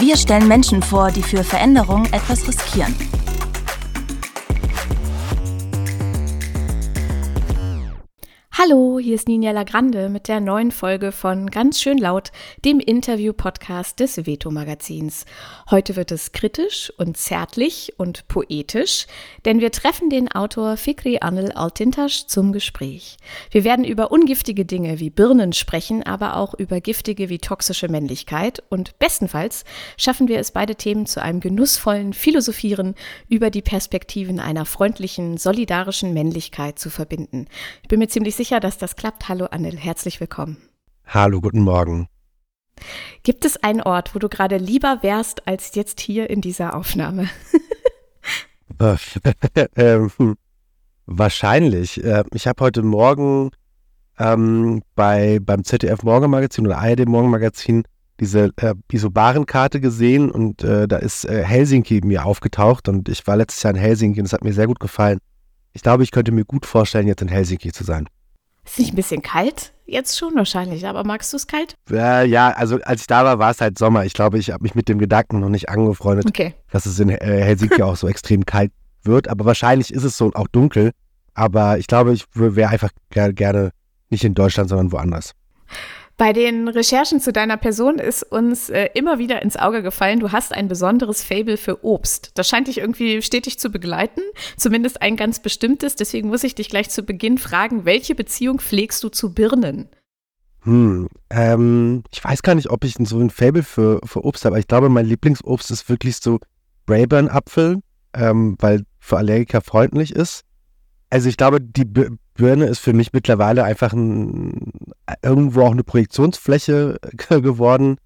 Wir stellen Menschen vor, die für Veränderung etwas riskieren. Hallo, hier ist Ninja Lagrande mit der neuen Folge von Ganz schön laut, dem Interview-Podcast des Veto-Magazins. Heute wird es kritisch und zärtlich und poetisch, denn wir treffen den Autor Fikri Anil Altintasch zum Gespräch. Wir werden über ungiftige Dinge wie Birnen sprechen, aber auch über giftige wie toxische Männlichkeit und bestenfalls schaffen wir es beide Themen zu einem genussvollen Philosophieren über die Perspektiven einer freundlichen, solidarischen Männlichkeit zu verbinden. Ich bin mir ziemlich sicher, sicher, dass das klappt. Hallo Anil, herzlich willkommen. Hallo, guten Morgen. Gibt es einen Ort, wo du gerade lieber wärst als jetzt hier in dieser Aufnahme? ähm, wahrscheinlich. Äh, ich habe heute Morgen ähm, bei, beim ZDF Morgenmagazin oder ARD Morgenmagazin diese äh, Isobarenkarte gesehen und äh, da ist äh, Helsinki mir aufgetaucht und ich war letztes Jahr in Helsinki und es hat mir sehr gut gefallen. Ich glaube, ich könnte mir gut vorstellen, jetzt in Helsinki zu sein. Ist nicht ein bisschen kalt? Jetzt schon wahrscheinlich, aber magst du es kalt? Äh, ja, also als ich da war, war es halt Sommer. Ich glaube, ich habe mich mit dem Gedanken noch nicht angefreundet, okay. dass es in äh, Helsinki auch so extrem kalt wird. Aber wahrscheinlich ist es so auch dunkel. Aber ich glaube, ich wäre einfach gerne nicht in Deutschland, sondern woanders. Bei den Recherchen zu deiner Person ist uns äh, immer wieder ins Auge gefallen, du hast ein besonderes Fable für Obst. Das scheint dich irgendwie stetig zu begleiten, zumindest ein ganz bestimmtes. Deswegen muss ich dich gleich zu Beginn fragen, welche Beziehung pflegst du zu Birnen? Hm, ähm, ich weiß gar nicht, ob ich so ein Fable für, für Obst habe, aber ich glaube, mein Lieblingsobst ist wirklich so Brayburn-Apfel, ähm, weil für Allergiker freundlich ist. Also ich glaube, die Birne ist für mich mittlerweile einfach ein, irgendwo auch eine Projektionsfläche geworden.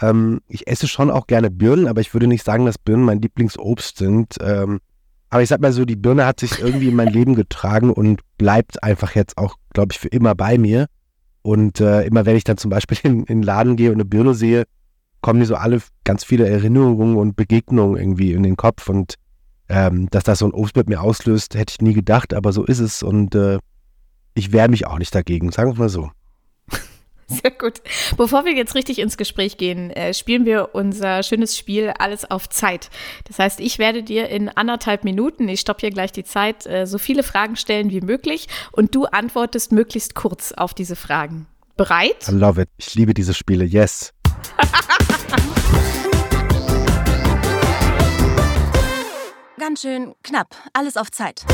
Ähm, ich esse schon auch gerne Birnen, aber ich würde nicht sagen, dass Birnen mein Lieblingsobst sind. Ähm, aber ich sag mal so, die Birne hat sich irgendwie in mein Leben getragen und bleibt einfach jetzt auch, glaube ich, für immer bei mir. Und äh, immer wenn ich dann zum Beispiel in, in den Laden gehe und eine Birne sehe, kommen mir so alle ganz viele Erinnerungen und Begegnungen irgendwie in den Kopf. Und ähm, dass das so ein Obst mit mir auslöst, hätte ich nie gedacht, aber so ist es und äh, ich wehre mich auch nicht dagegen, sagen wir mal so. Sehr gut. Bevor wir jetzt richtig ins Gespräch gehen, äh, spielen wir unser schönes Spiel Alles auf Zeit. Das heißt, ich werde dir in anderthalb Minuten, ich stoppe hier gleich die Zeit, äh, so viele Fragen stellen wie möglich und du antwortest möglichst kurz auf diese Fragen. Bereit? I love it. Ich liebe diese Spiele. Yes. Ganz schön knapp. Alles auf Zeit.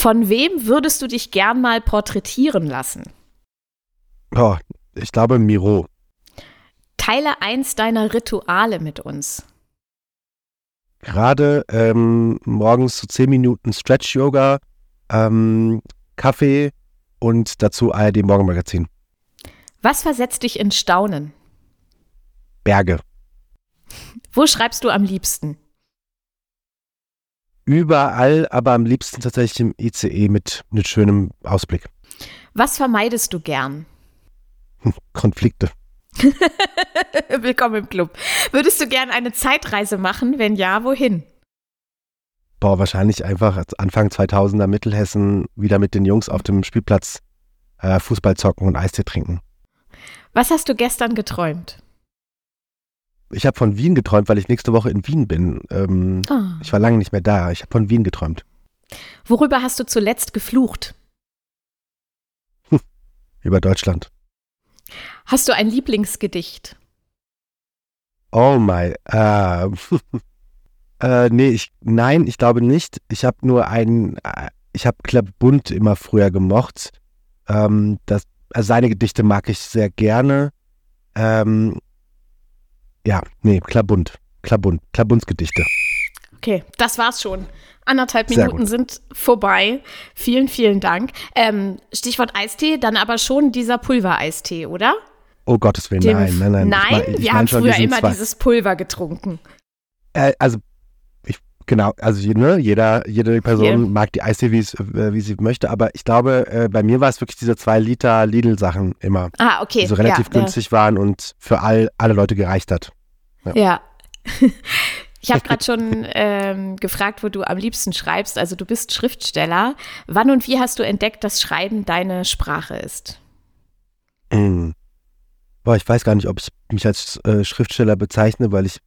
Von wem würdest du dich gern mal porträtieren lassen? Oh, ich glaube Miro. Teile eins deiner Rituale mit uns. Gerade ähm, morgens so zehn Minuten Stretch-Yoga, ähm, Kaffee und dazu ARD Morgenmagazin. Was versetzt dich in Staunen? Berge. Wo schreibst du am liebsten? Überall, aber am liebsten tatsächlich im ICE mit, mit schönem Ausblick. Was vermeidest du gern? Konflikte. Willkommen im Club. Würdest du gern eine Zeitreise machen? Wenn ja, wohin? Boah, wahrscheinlich einfach Anfang 2000er Mittelhessen wieder mit den Jungs auf dem Spielplatz äh, Fußball zocken und Eistee trinken. Was hast du gestern geträumt? Ich habe von Wien geträumt, weil ich nächste Woche in Wien bin. Ähm, oh. Ich war lange nicht mehr da. Ich habe von Wien geträumt. Worüber hast du zuletzt geflucht? Hm, über Deutschland. Hast du ein Lieblingsgedicht? Oh my. Äh, äh, nee, ich, nein, ich glaube nicht. Ich habe nur einen, äh, ich habe Bunt immer früher gemocht. Ähm, das, also seine Gedichte mag ich sehr gerne. Ähm, ja, nee, Klabund. Klabund. Klabundsgedichte. Okay, das war's schon. Anderthalb Minuten sind vorbei. Vielen, vielen Dank. Ähm, Stichwort Eistee, dann aber schon dieser Pulvereistee, oder? Oh Gottes Willen, Dem, nein, nein, nein. Nein, ich mein, ich wir haben früher immer zwei. dieses Pulver getrunken. Äh, also, genau, also ne, jeder, jede Person Yeah. mag die es- äh, wie sie möchte, aber ich glaube, äh, bei mir war es wirklich diese zwei Liter Lidl-Sachen immer, Ah, okay. die so relativ ja, günstig waren und für all, alle Leute gereicht hat. Ja. ja. Ich habe gerade schon ähm, gefragt, wo du am liebsten schreibst. Also du bist Schriftsteller. Wann und wie hast du entdeckt, dass Schreiben deine Sprache ist? Mm. Boah, ich weiß gar nicht, ob ich mich als äh, Schriftsteller bezeichne, weil ich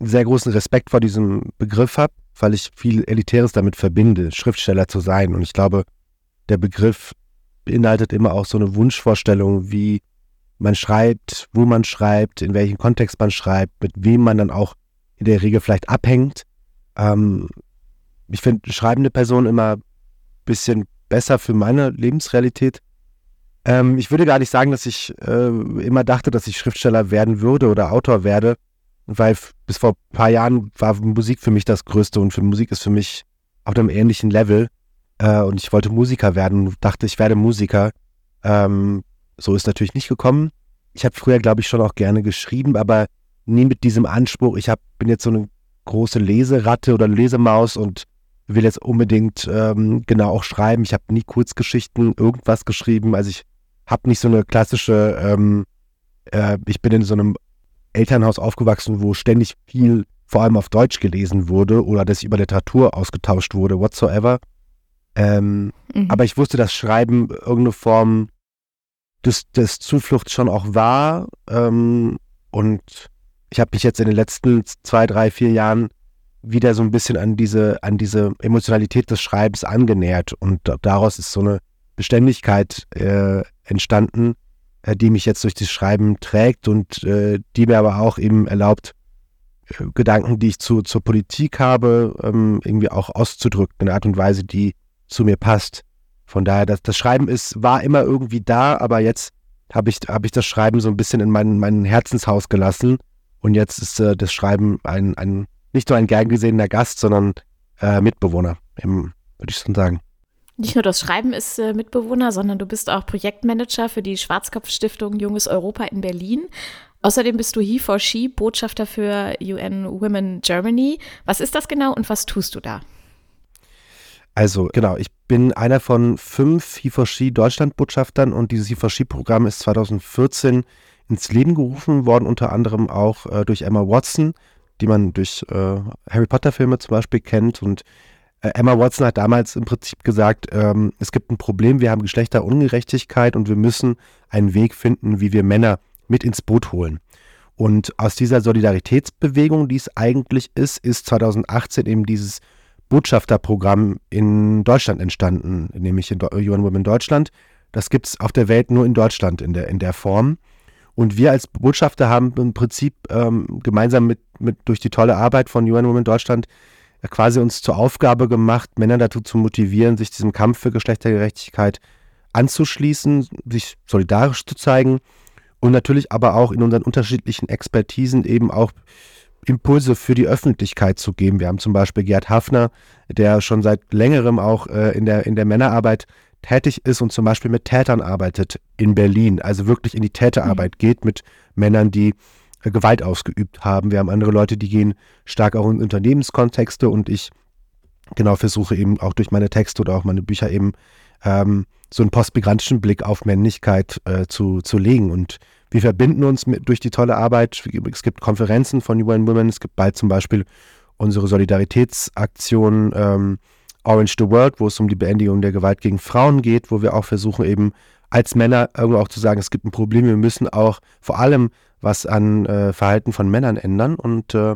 sehr großen Respekt vor diesem Begriff habe, weil ich viel Elitäres damit verbinde, Schriftsteller zu sein. Und ich glaube, der Begriff beinhaltet immer auch so eine Wunschvorstellung, wie man schreibt, wo man schreibt, in welchem Kontext man schreibt, mit wem man dann auch in der Regel vielleicht abhängt. Ähm, ich finde schreibende Personen immer ein bisschen besser für meine Lebensrealität. Ähm, ich würde gar nicht sagen, dass ich äh, immer dachte, dass ich Schriftsteller werden würde oder Autor werde, weil bis vor ein paar Jahren war Musik für mich das Größte und für Musik ist für mich auf einem ähnlichen Level. Äh, und ich wollte Musiker werden dachte, ich werde Musiker. Ähm, so ist natürlich nicht gekommen. Ich habe früher, glaube ich, schon auch gerne geschrieben, aber nie mit diesem Anspruch. Ich hab, bin jetzt so eine große Leseratte oder Lesemaus und will jetzt unbedingt ähm, genau auch schreiben. Ich habe nie Kurzgeschichten, irgendwas geschrieben. Also ich habe nicht so eine klassische, ähm, äh, ich bin in so einem Elternhaus aufgewachsen, wo ständig viel, vor allem auf Deutsch gelesen wurde oder dass über Literatur ausgetauscht wurde, whatsoever. Ähm, Mhm. aber ich wusste, dass Schreiben irgendeine Form des, des Zufluchts schon auch war. Ähm, und ich habe mich jetzt in den letzten zwei, drei, vier Jahren wieder so ein bisschen an diese, an diese Emotionalität des Schreibens angenähert. Und da- daraus ist so eine Beständigkeit äh, entstanden, die mich jetzt durch das Schreiben trägt und äh, die mir aber auch eben erlaubt, äh, Gedanken, die ich zu, zur Politik habe, ähm, irgendwie auch auszudrücken in einer Art und Weise, die zu mir passt. Von daher, das, das Schreiben ist, war immer irgendwie da, aber jetzt habe ich, hab ich das Schreiben so ein bisschen in mein, mein Herzenshaus gelassen. Und jetzt ist äh, das Schreiben ein, ein, nicht nur ein gern gesehener Gast, sondern äh, Mitbewohner, würde ich schon sagen. Nicht nur das Schreiben ist äh, Mitbewohner, sondern du bist auch Projektmanager für die Schwarzkopf-Stiftung Junges Europa in Berlin. Außerdem bist du He for She, Botschafter für UN Women Germany. Was ist das genau und was tust du da? Also genau, ich bin einer von fünf HeForShe Deutschland-Botschaftern und dieses HeForShe-Programm ist 2014 ins Leben gerufen worden, unter anderem auch äh, durch Emma Watson, die man durch äh, Harry Potter-Filme zum Beispiel kennt. Und Emma Watson hat damals im Prinzip gesagt, ähm, es gibt ein Problem, wir haben Geschlechterungerechtigkeit und wir müssen einen Weg finden, wie wir Männer mit ins Boot holen. Und aus dieser Solidaritätsbewegung, die es eigentlich ist, ist 2018 eben dieses Botschafterprogramm in Deutschland entstanden, nämlich in Do- UN Women Deutschland. Das gibt es auf der Welt nur in Deutschland in der, in der Form. Und wir als Botschafter haben im Prinzip ähm, gemeinsam mit, mit durch die tolle Arbeit von UN Women Deutschland äh, quasi uns zur Aufgabe gemacht, Männer dazu zu motivieren, sich diesem Kampf für Geschlechtergerechtigkeit anzuschließen, sich solidarisch zu zeigen und natürlich aber auch in unseren unterschiedlichen Expertisen eben auch Impulse für die Öffentlichkeit zu geben. Wir haben zum Beispiel Gerd Hafner, der schon seit längerem auch äh, in, der, in der Männerarbeit tätig ist und zum Beispiel mit Tätern arbeitet in Berlin, also wirklich in die Täterarbeit geht mit Männern, die Gewalt ausgeübt haben. Wir haben andere Leute, die gehen stark auch in Unternehmenskontexte und ich genau versuche eben auch durch meine Texte oder auch meine Bücher eben ähm, so einen postmigrantischen Blick auf Männlichkeit äh, zu, zu legen. Und wir verbinden uns mit, durch die tolle Arbeit. Es gibt Konferenzen von UN Women. Es gibt bald zum Beispiel unsere Solidaritätsaktion ähm, Orange the World, wo es um die Beendigung der Gewalt gegen Frauen geht, wo wir auch versuchen eben als Männer irgendwo auch zu sagen, es gibt ein Problem, wir müssen auch vor allem was an äh, Verhalten von Männern ändern und äh,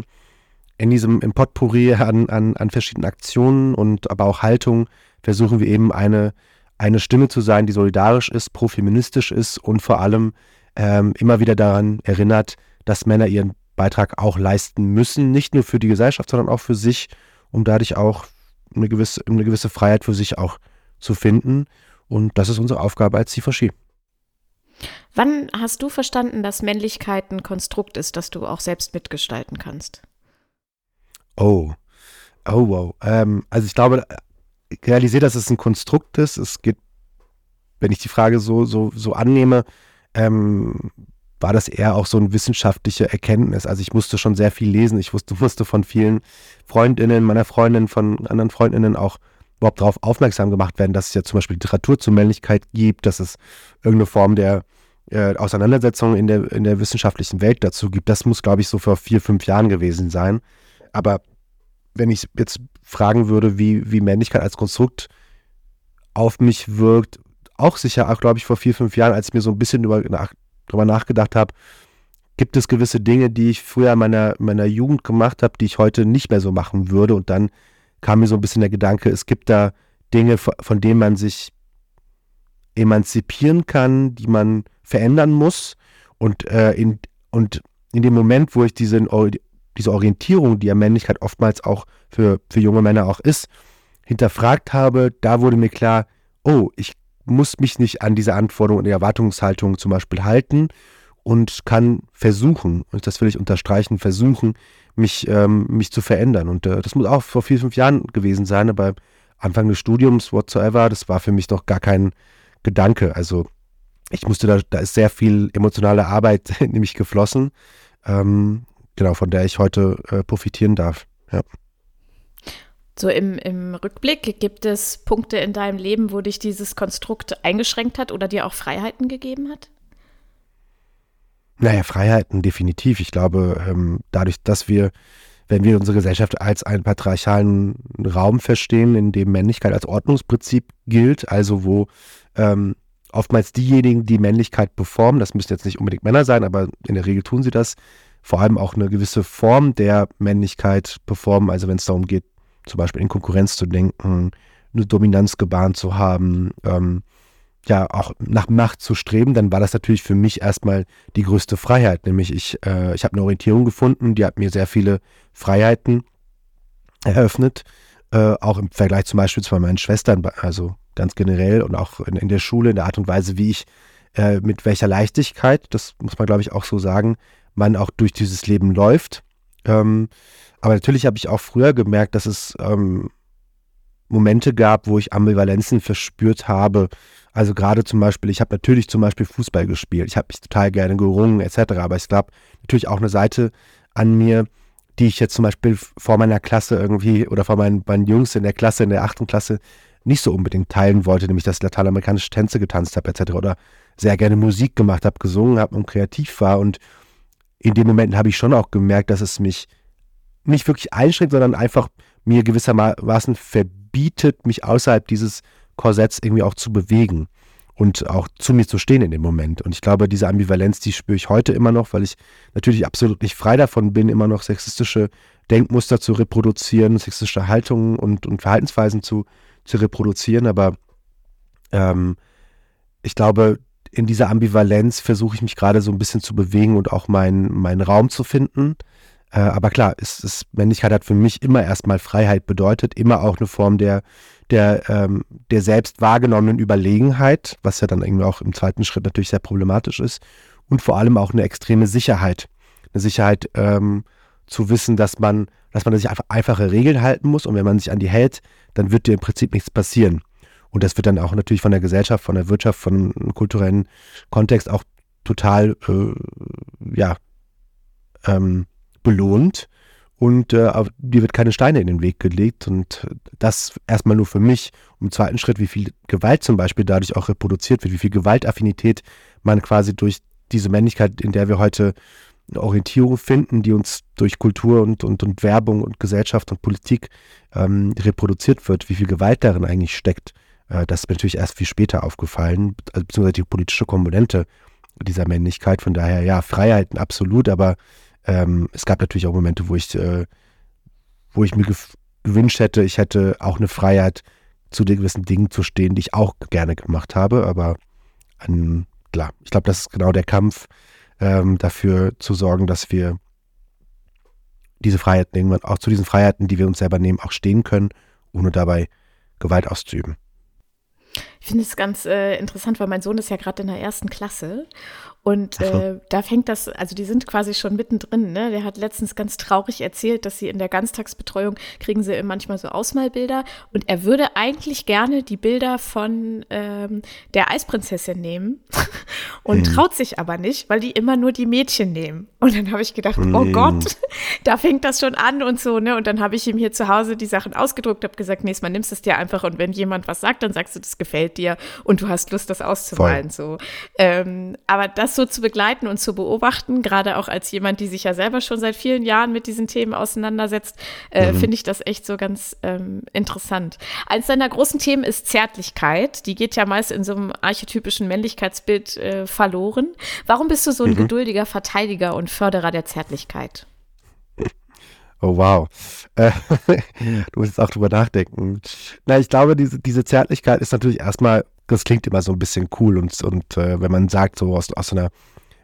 in diesem im Potpourri an, an, an verschiedenen Aktionen und aber auch Haltung versuchen wir eben eine, eine Stimme zu sein, die solidarisch ist, profeministisch ist und vor allem ähm, immer wieder daran erinnert, dass Männer ihren Beitrag auch leisten müssen, nicht nur für die Gesellschaft, sondern auch für sich, um dadurch auch eine gewisse, eine gewisse Freiheit für sich auch zu finden. Und das ist unsere Aufgabe als C4Ski. Wann hast du verstanden, dass Männlichkeit ein Konstrukt ist, das du auch selbst mitgestalten kannst? Oh, oh, wow. Ähm, also ich glaube, ich realisiere, dass es ein Konstrukt ist. Es geht, wenn ich die Frage so, so, so annehme, ähm, war das eher auch so eine wissenschaftliche Erkenntnis. Also ich musste schon sehr viel lesen. Ich wusste, musste von vielen Freundinnen, meiner Freundin, von anderen Freundinnen auch überhaupt darauf aufmerksam gemacht werden, dass es ja zum Beispiel Literatur zur Männlichkeit gibt, dass es irgendeine Form der äh, Auseinandersetzung in der, in der wissenschaftlichen Welt dazu gibt. Das muss, glaube ich, so vor vier, fünf Jahren gewesen sein. Aber wenn ich jetzt fragen würde, wie, wie Männlichkeit als Konstrukt auf mich wirkt, auch sicher, auch glaube ich, vor vier, fünf Jahren, als ich mir so ein bisschen über, nach, drüber nachgedacht habe, gibt es gewisse Dinge, die ich früher in meiner, meiner Jugend gemacht habe, die ich heute nicht mehr so machen würde. Und dann kam mir so ein bisschen der Gedanke, es gibt da Dinge, von denen man sich emanzipieren kann, die man verändern muss. Und, äh, in, und in dem Moment, wo ich diese, diese Orientierung, die ja Männlichkeit oftmals auch für, für junge Männer auch ist, hinterfragt habe, da wurde mir klar, oh, ich muss mich nicht an diese Anforderungen und Erwartungshaltung zum Beispiel halten und kann versuchen, und das will ich unterstreichen, versuchen, mich, ähm, mich zu verändern. Und äh, das muss auch vor vier, fünf Jahren gewesen sein, aber Anfang des Studiums, whatsoever, das war für mich noch gar kein Gedanke. Also ich musste da, da ist sehr viel emotionale Arbeit nämlich geflossen, ähm, genau, von der ich heute äh, profitieren darf. Ja. So im, im Rückblick, gibt es Punkte in deinem Leben, wo dich dieses Konstrukt eingeschränkt hat oder dir auch Freiheiten gegeben hat? Naja, Freiheiten definitiv. Ich glaube, ähm, dadurch, dass wir, wenn wir unsere Gesellschaft als einen patriarchalen Raum verstehen, in dem Männlichkeit als Ordnungsprinzip gilt, also wo ähm, oftmals diejenigen, die Männlichkeit performen, das müssen jetzt nicht unbedingt Männer sein, aber in der Regel tun sie das, vor allem auch eine gewisse Form der Männlichkeit performen, also wenn es darum geht, zum Beispiel in Konkurrenz zu denken, eine Dominanz gebahnt zu haben, ähm, ja auch nach Macht zu streben, dann war das natürlich für mich erstmal die größte Freiheit. Nämlich ich, äh, ich habe eine Orientierung gefunden, die hat mir sehr viele Freiheiten eröffnet, äh, auch im Vergleich zum Beispiel zu meinen Schwestern, also ganz generell und auch in, in der Schule, in der Art und Weise, wie ich äh, mit welcher Leichtigkeit, das muss man glaube ich auch so sagen, man auch durch dieses Leben läuft. Ähm, aber natürlich habe ich auch früher gemerkt, dass es ähm, Momente gab, wo ich Ambivalenzen verspürt habe. Also gerade zum Beispiel, ich habe natürlich zum Beispiel Fußball gespielt. Ich habe mich total gerne gerungen etc. Aber es gab natürlich auch eine Seite an mir, die ich jetzt zum Beispiel vor meiner Klasse irgendwie oder vor meinen, meinen Jungs in der Klasse, in der achten Klasse nicht so unbedingt teilen wollte, nämlich dass ich lateinamerikanische Tänze getanzt habe etc. oder sehr gerne Musik gemacht habe, gesungen habe und kreativ war. Und in den Momenten habe ich schon auch gemerkt, dass es mich nicht wirklich einschränkt, sondern einfach mir gewissermaßen verbietet, mich außerhalb dieses Korsetts irgendwie auch zu bewegen und auch zu mir zu stehen in dem Moment. Und ich glaube, diese Ambivalenz, die spüre ich heute immer noch, weil ich natürlich absolut nicht frei davon bin, immer noch sexistische Denkmuster zu reproduzieren, sexistische Haltungen und, und Verhaltensweisen zu, zu reproduzieren. Aber ähm, ich glaube, in dieser Ambivalenz versuche ich mich gerade so ein bisschen zu bewegen und auch meinen mein Raum zu finden. Äh, aber klar, ist, ist, Männlichkeit hat für mich immer erstmal Freiheit bedeutet, immer auch eine Form der, der, ähm, der selbst wahrgenommenen Überlegenheit, was ja dann irgendwie auch im zweiten Schritt natürlich sehr problematisch ist. Und vor allem auch eine extreme Sicherheit. Eine Sicherheit ähm, zu wissen, dass man, dass man sich einfach einfache Regeln halten muss und wenn man sich an die hält, dann wird dir im Prinzip nichts passieren. Und das wird dann auch natürlich von der Gesellschaft, von der Wirtschaft, von einem kulturellen Kontext auch total, äh, ja, ähm, belohnt und äh, dir wird keine Steine in den Weg gelegt und das erstmal nur für mich. Und im zweiten Schritt, wie viel Gewalt zum Beispiel dadurch auch reproduziert wird, wie viel Gewaltaffinität man quasi durch diese Männlichkeit, in der wir heute eine Orientierung finden, die uns durch Kultur und, und, und Werbung und Gesellschaft und Politik ähm, reproduziert wird, wie viel Gewalt darin eigentlich steckt. Äh, das ist mir natürlich erst viel später aufgefallen, beziehungsweise die politische Komponente dieser Männlichkeit. Von daher, ja, Freiheiten absolut, aber ähm, es gab natürlich auch Momente, wo ich, äh, wo ich mir gewünscht hätte, ich hätte auch eine Freiheit, zu den gewissen Dingen zu stehen, die ich auch gerne gemacht habe. Aber ähm, klar, ich glaube, das ist genau der Kampf, ähm, dafür zu sorgen, dass wir diese Freiheiten irgendwann auch zu diesen Freiheiten, die wir uns selber nehmen, auch stehen können, ohne dabei Gewalt auszuüben. Ich finde es ganz äh, interessant, weil mein Sohn ist ja gerade in der ersten Klasse und äh, da fängt das, also die sind quasi schon mittendrin. Ne? Der hat letztens ganz traurig erzählt, dass sie in der Ganztagsbetreuung kriegen sie manchmal so Ausmalbilder. Und er würde eigentlich gerne die Bilder von ähm, der Eisprinzessin nehmen und mhm. traut sich aber nicht, weil die immer nur die Mädchen nehmen. Und dann habe ich gedacht, mhm. oh Gott, da fängt das schon an und so. Ne? Und dann habe ich ihm hier zu Hause die Sachen ausgedruckt, habe gesagt, nächstes Mal nimmst du es dir einfach und wenn jemand was sagt, dann sagst du, das gefällt dir und du hast Lust, das auszumalen. So. Ähm, aber das das so zu begleiten und zu beobachten, gerade auch als jemand, die sich ja selber schon seit vielen Jahren mit diesen Themen auseinandersetzt, äh, mhm. finde ich das echt so ganz ähm, interessant. Eins deiner großen Themen ist Zärtlichkeit. Die geht ja meist in so einem archetypischen Männlichkeitsbild äh, verloren. Warum bist du so ein mhm. geduldiger Verteidiger und Förderer der Zärtlichkeit? Oh wow. Äh, du musst jetzt auch drüber nachdenken. Na, ich glaube, diese, diese Zärtlichkeit ist natürlich erstmal das klingt immer so ein bisschen cool und, und äh, wenn man sagt, so aus, aus einer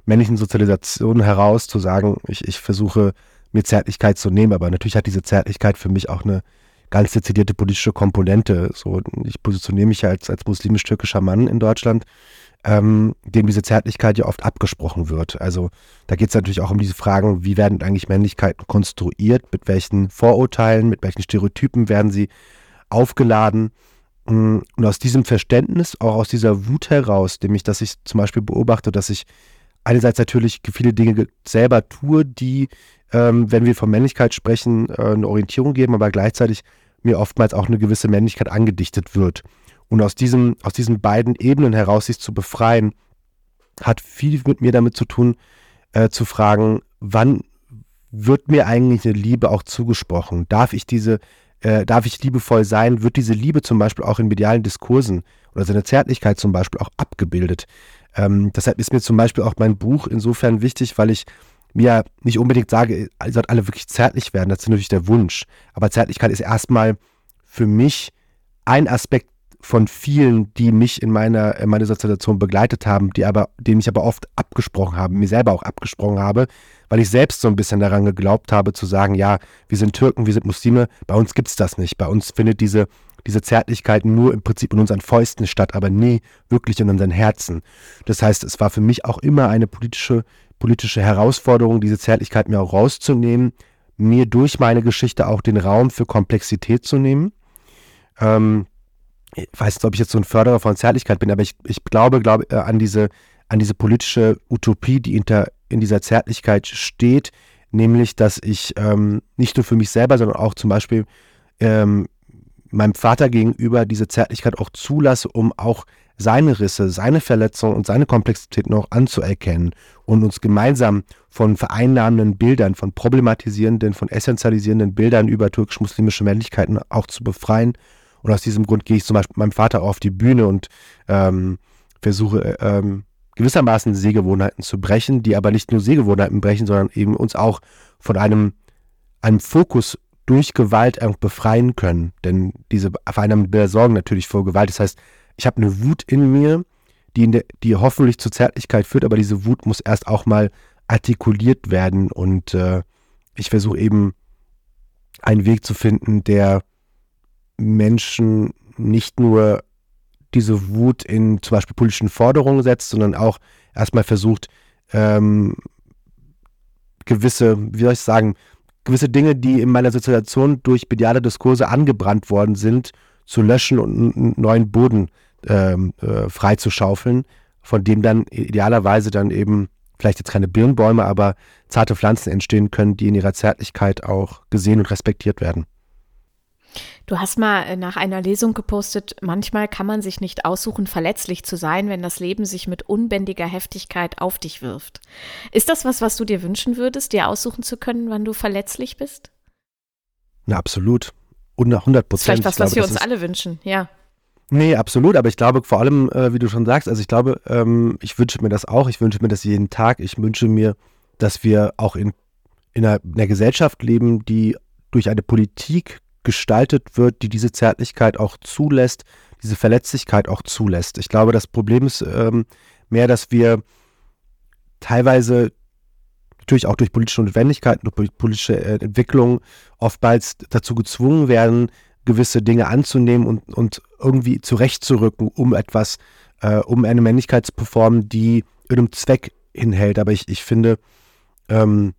männlichen Sozialisation heraus zu sagen, ich, ich versuche mir Zärtlichkeit zu nehmen, aber natürlich hat diese Zärtlichkeit für mich auch eine ganz dezidierte politische Komponente. So, ich positioniere mich ja als, als muslimisch-türkischer Mann in Deutschland, ähm, dem diese Zärtlichkeit ja oft abgesprochen wird. Also da geht es natürlich auch um diese Fragen, wie werden eigentlich Männlichkeiten konstruiert, mit welchen Vorurteilen, mit welchen Stereotypen werden sie aufgeladen und aus diesem Verständnis, auch aus dieser Wut heraus, nämlich, dass ich zum Beispiel beobachte, dass ich einerseits natürlich viele Dinge selber tue, die, ähm, wenn wir von Männlichkeit sprechen, äh, eine Orientierung geben, aber gleichzeitig mir oftmals auch eine gewisse Männlichkeit angedichtet wird. Und aus, diesem, aus diesen beiden Ebenen heraus sich zu befreien, hat viel mit mir damit zu tun, äh, zu fragen, wann wird mir eigentlich eine Liebe auch zugesprochen? Darf ich diese äh, darf ich liebevoll sein, wird diese Liebe zum Beispiel auch in medialen Diskursen oder seine Zärtlichkeit zum Beispiel auch abgebildet. Ähm, deshalb ist mir zum Beispiel auch mein Buch insofern wichtig, weil ich mir nicht unbedingt sage, ihr sollt alle wirklich zärtlich werden, das ist natürlich der Wunsch. Aber Zärtlichkeit ist erstmal für mich ein Aspekt von vielen, die mich in meiner, in meiner Sozialisation begleitet haben, die aber, denen ich aber oft abgesprochen habe, mir selber auch abgesprochen habe, weil ich selbst so ein bisschen daran geglaubt habe, zu sagen, ja, wir sind Türken, wir sind Muslime, bei uns gibt es das nicht. Bei uns findet diese, diese Zärtlichkeit nur im Prinzip in unseren Fäusten statt, aber nie wirklich in unseren Herzen. Das heißt, es war für mich auch immer eine politische, politische Herausforderung, diese Zärtlichkeit mir auch rauszunehmen, mir durch meine Geschichte auch den Raum für Komplexität zu nehmen. Ähm, ich weiß nicht, ob ich jetzt so ein Förderer von Zärtlichkeit bin, aber ich, ich glaube, glaube äh, an diese, an diese politische Utopie, die hinter, in dieser Zärtlichkeit steht, nämlich, dass ich ähm, nicht nur für mich selber, sondern auch zum Beispiel ähm, meinem Vater gegenüber diese Zärtlichkeit auch zulasse, um auch seine Risse, seine Verletzungen und seine Komplexität noch anzuerkennen und uns gemeinsam von vereinnahmenden Bildern, von problematisierenden, von essentialisierenden Bildern über türkisch-muslimische Männlichkeiten auch zu befreien. Und aus diesem Grund gehe ich zum Beispiel mit meinem Vater auf die Bühne und ähm, versuche ähm, gewissermaßen Sehgewohnheiten zu brechen, die aber nicht nur Sehgewohnheiten brechen, sondern eben uns auch von einem, einem Fokus durch Gewalt befreien können. Denn diese vereinnahmenden Bilder sorgen natürlich vor Gewalt. Das heißt, ich habe eine Wut in mir, die, in der, die hoffentlich zur Zärtlichkeit führt, aber diese Wut muss erst auch mal artikuliert werden und äh, ich versuche eben einen Weg zu finden, der Menschen nicht nur diese Wut in zum Beispiel politischen Forderungen setzt, sondern auch erstmal versucht, ähm, gewisse, wie soll ich sagen, gewisse Dinge, die in meiner Sozialisation durch mediale Diskurse angebrannt worden sind, zu löschen und einen neuen Boden ähm, äh, freizuschaufeln, von dem dann idealerweise dann eben vielleicht jetzt keine Birnbäume, aber zarte Pflanzen entstehen können, die in ihrer Zärtlichkeit auch gesehen und respektiert werden. Du hast mal äh, nach einer Lesung gepostet, manchmal kann man sich nicht aussuchen, verletzlich zu sein, wenn das Leben sich mit unbändiger Heftigkeit auf dich wirft. Ist das was, was du dir wünschen würdest, dir aussuchen zu können, wann du verletzlich bist? Na, absolut. 100 Prozent. Vielleicht was, glaube, was wir uns alle wünschen, ja. Nee, absolut, aber ich glaube vor allem, äh, wie du schon sagst, also ich glaube, ähm, ich wünsche mir das auch, ich wünsche mir das jeden Tag, ich wünsche mir, dass wir auch in, in, einer, in einer Gesellschaft leben, die durch eine Politik gestaltet wird, die diese Zärtlichkeit auch zulässt, diese Verletzlichkeit auch zulässt. Ich glaube, das Problem ist ähm, mehr, dass wir teilweise natürlich auch durch politische Notwendigkeiten, durch politische äh, Entwicklungen oftmals dazu gezwungen werden, gewisse Dinge anzunehmen und, und irgendwie zurechtzurücken, um etwas, äh, um eine Männlichkeit zu performen, die einem Zweck hinhält. Aber ich, ich finde, ähm,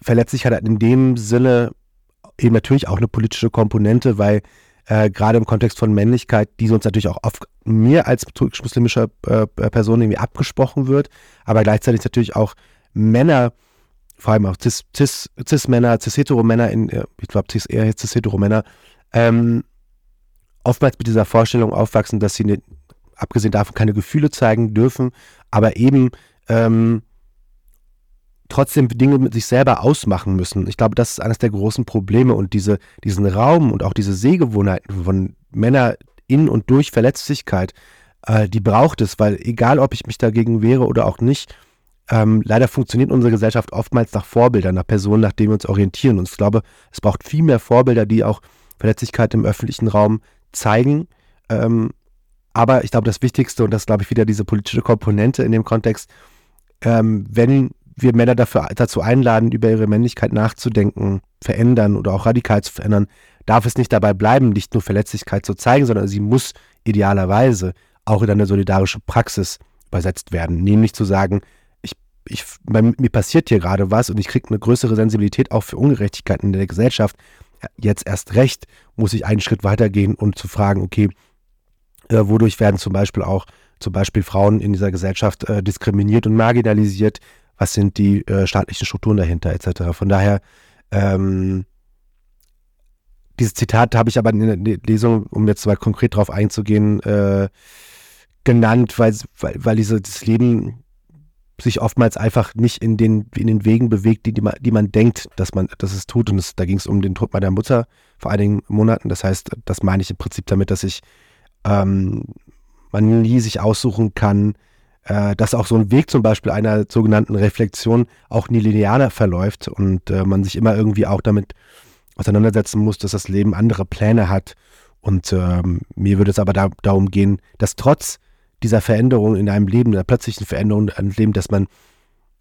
Verletzlichkeit hat in dem Sinne eben natürlich auch eine politische Komponente, weil äh, gerade im Kontext von Männlichkeit, die uns natürlich auch auf mir als muslimischer äh, Person irgendwie abgesprochen wird, aber gleichzeitig natürlich auch Männer, vor allem auch Cis-Männer, Cis, Cis-Hetero-Männer, Cis ich glaube Cis eher Cis-Hetero-Männer, ähm, oftmals mit dieser Vorstellung aufwachsen, dass sie, ne, abgesehen davon, keine Gefühle zeigen dürfen, aber eben ähm, trotzdem Dinge mit sich selber ausmachen müssen. Ich glaube, das ist eines der großen Probleme und diese, diesen Raum und auch diese Sehgewohnheiten von Männern in und durch Verletzlichkeit, äh, die braucht es, weil egal, ob ich mich dagegen wehre oder auch nicht, ähm, leider funktioniert unsere Gesellschaft oftmals nach Vorbildern, nach Personen, nach denen wir uns orientieren. Und ich glaube, es braucht viel mehr Vorbilder, die auch Verletzlichkeit im öffentlichen Raum zeigen. Ähm, aber ich glaube, das Wichtigste, und das ist, glaube ich, wieder diese politische Komponente in dem Kontext, ähm, wenn wir Männer dafür, dazu einladen, über ihre Männlichkeit nachzudenken, verändern oder auch radikal zu verändern, darf es nicht dabei bleiben, nicht nur Verletzlichkeit zu zeigen, sondern sie muss idealerweise auch in eine solidarische Praxis übersetzt werden. Nämlich zu sagen, ich, ich, mir passiert hier gerade was und ich kriege eine größere Sensibilität auch für Ungerechtigkeiten in der Gesellschaft. Jetzt erst recht muss ich einen Schritt weitergehen und zu fragen, okay, äh, wodurch werden zum Beispiel auch zum Beispiel Frauen in dieser Gesellschaft äh, diskriminiert und marginalisiert? Was sind die äh, staatlichen Strukturen dahinter etc. Von daher, ähm, dieses Zitat habe ich aber in der Lesung, um jetzt mal konkret darauf einzugehen, äh, genannt, weil, weil, weil diese, das Leben sich oftmals einfach nicht in den, in den Wegen bewegt, die, die, man, die man denkt, dass man dass es tut. Und das, da ging es um den Tod meiner Mutter vor einigen Monaten. Das heißt, das meine ich im Prinzip damit, dass ich ähm, man nie sich aussuchen kann, äh, dass auch so ein Weg zum Beispiel einer sogenannten Reflexion auch nie linearer verläuft und äh, man sich immer irgendwie auch damit auseinandersetzen muss, dass das Leben andere Pläne hat. Und ähm, mir würde es aber da, darum gehen, dass trotz dieser Veränderung in einem Leben, der plötzlichen Veränderung in einem Leben, dass man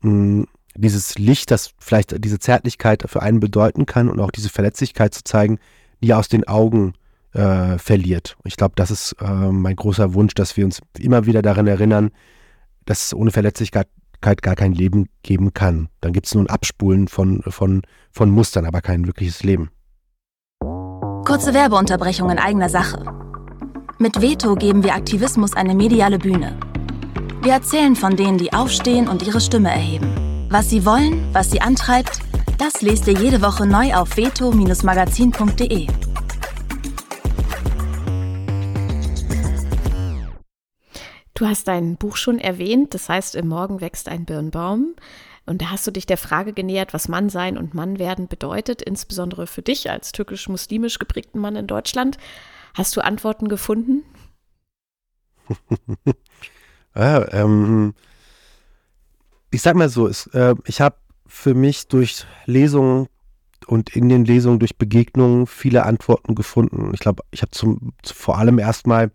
mh, hm, dieses Licht, das vielleicht diese Zärtlichkeit für einen bedeuten kann und auch diese Verletzlichkeit zu zeigen, die aus den Augen äh, verliert. Ich glaube, das ist äh, mein großer Wunsch, dass wir uns immer wieder daran erinnern, dass es ohne Verletzlichkeit gar kein Leben geben kann. Dann gibt es nur ein Abspulen von, von, von Mustern, aber kein wirkliches Leben. Kurze Werbeunterbrechung in eigener Sache. Mit Veto geben wir Aktivismus eine mediale Bühne. Wir erzählen von denen, die aufstehen und ihre Stimme erheben. Was sie wollen, was sie antreibt, das lest ihr jede Woche neu auf veto-magazin.de. Du hast dein Buch schon erwähnt, das heißt, im Morgen wächst ein Birnbaum. Und da hast du dich der Frage genähert, was Mannsein und Mannwerden bedeutet, insbesondere für dich als türkisch-muslimisch geprägten Mann in Deutschland. Hast du Antworten gefunden? ja, ähm, ich sag mal so, es, äh, ich habe für mich durch Lesungen und in den Lesungen durch Begegnungen viele Antworten gefunden. Ich glaube, ich habe vor allem erstmal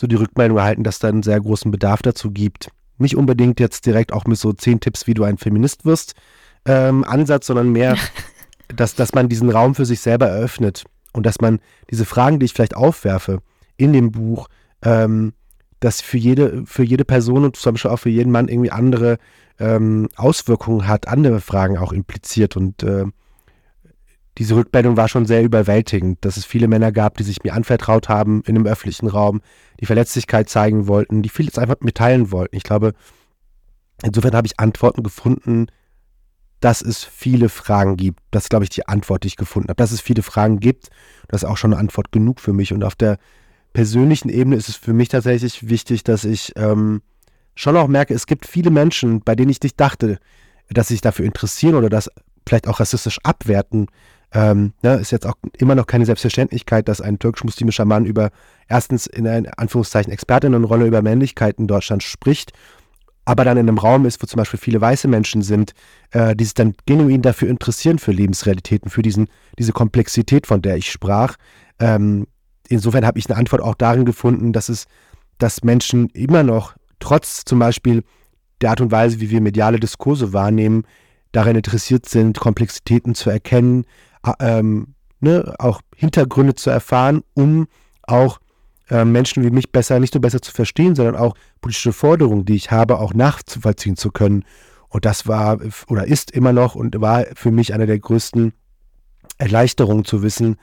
so die Rückmeldung erhalten, dass da einen sehr großen Bedarf dazu gibt. Nicht unbedingt jetzt direkt auch mit so zehn Tipps, wie du ein Feminist wirst, ähm, Ansatz, sondern mehr, dass, dass man diesen Raum für sich selber eröffnet und dass man diese Fragen, die ich vielleicht aufwerfe in dem Buch, ähm, dass für jede, für jede Person und zum Beispiel auch für jeden Mann irgendwie andere ähm, Auswirkungen hat, andere Fragen auch impliziert und äh, diese Rückmeldung war schon sehr überwältigend, dass es viele Männer gab, die sich mir anvertraut haben in einem öffentlichen Raum, die Verletzlichkeit zeigen wollten, die vieles einfach mitteilen wollten. Ich glaube, insofern habe ich Antworten gefunden, dass es viele Fragen gibt. Das ist, glaube ich, die Antwort, die ich gefunden habe. Dass es viele Fragen gibt, das ist auch schon eine Antwort genug für mich. Und auf der persönlichen Ebene ist es für mich tatsächlich wichtig, dass ich ähm, schon auch merke, es gibt viele Menschen, bei denen ich nicht dachte, dass sie sich dafür interessieren oder das vielleicht auch rassistisch abwerten, ähm, ne, ist jetzt auch immer noch keine Selbstverständlichkeit, dass ein türkisch-muslimischer Mann über erstens in Anführungszeichen Expertinnenrolle über Männlichkeit in Deutschland spricht, aber dann in einem Raum ist, wo zum Beispiel viele weiße Menschen sind, äh, die sich dann genuin dafür interessieren, für Lebensrealitäten, für diesen, diese Komplexität, von der ich sprach. Ähm, insofern habe ich eine Antwort auch darin gefunden, dass es, dass Menschen immer noch, trotz zum Beispiel der Art und Weise, wie wir mediale Diskurse wahrnehmen, daran interessiert sind, Komplexitäten zu erkennen, ähm, ne, auch Hintergründe zu erfahren, um auch äh, Menschen wie mich besser, nicht nur besser zu verstehen, sondern auch politische Forderungen, die ich habe, auch nachzuvollziehen zu können. Und das war oder ist immer noch und war für mich eine der größten Erleichterungen zu wissen,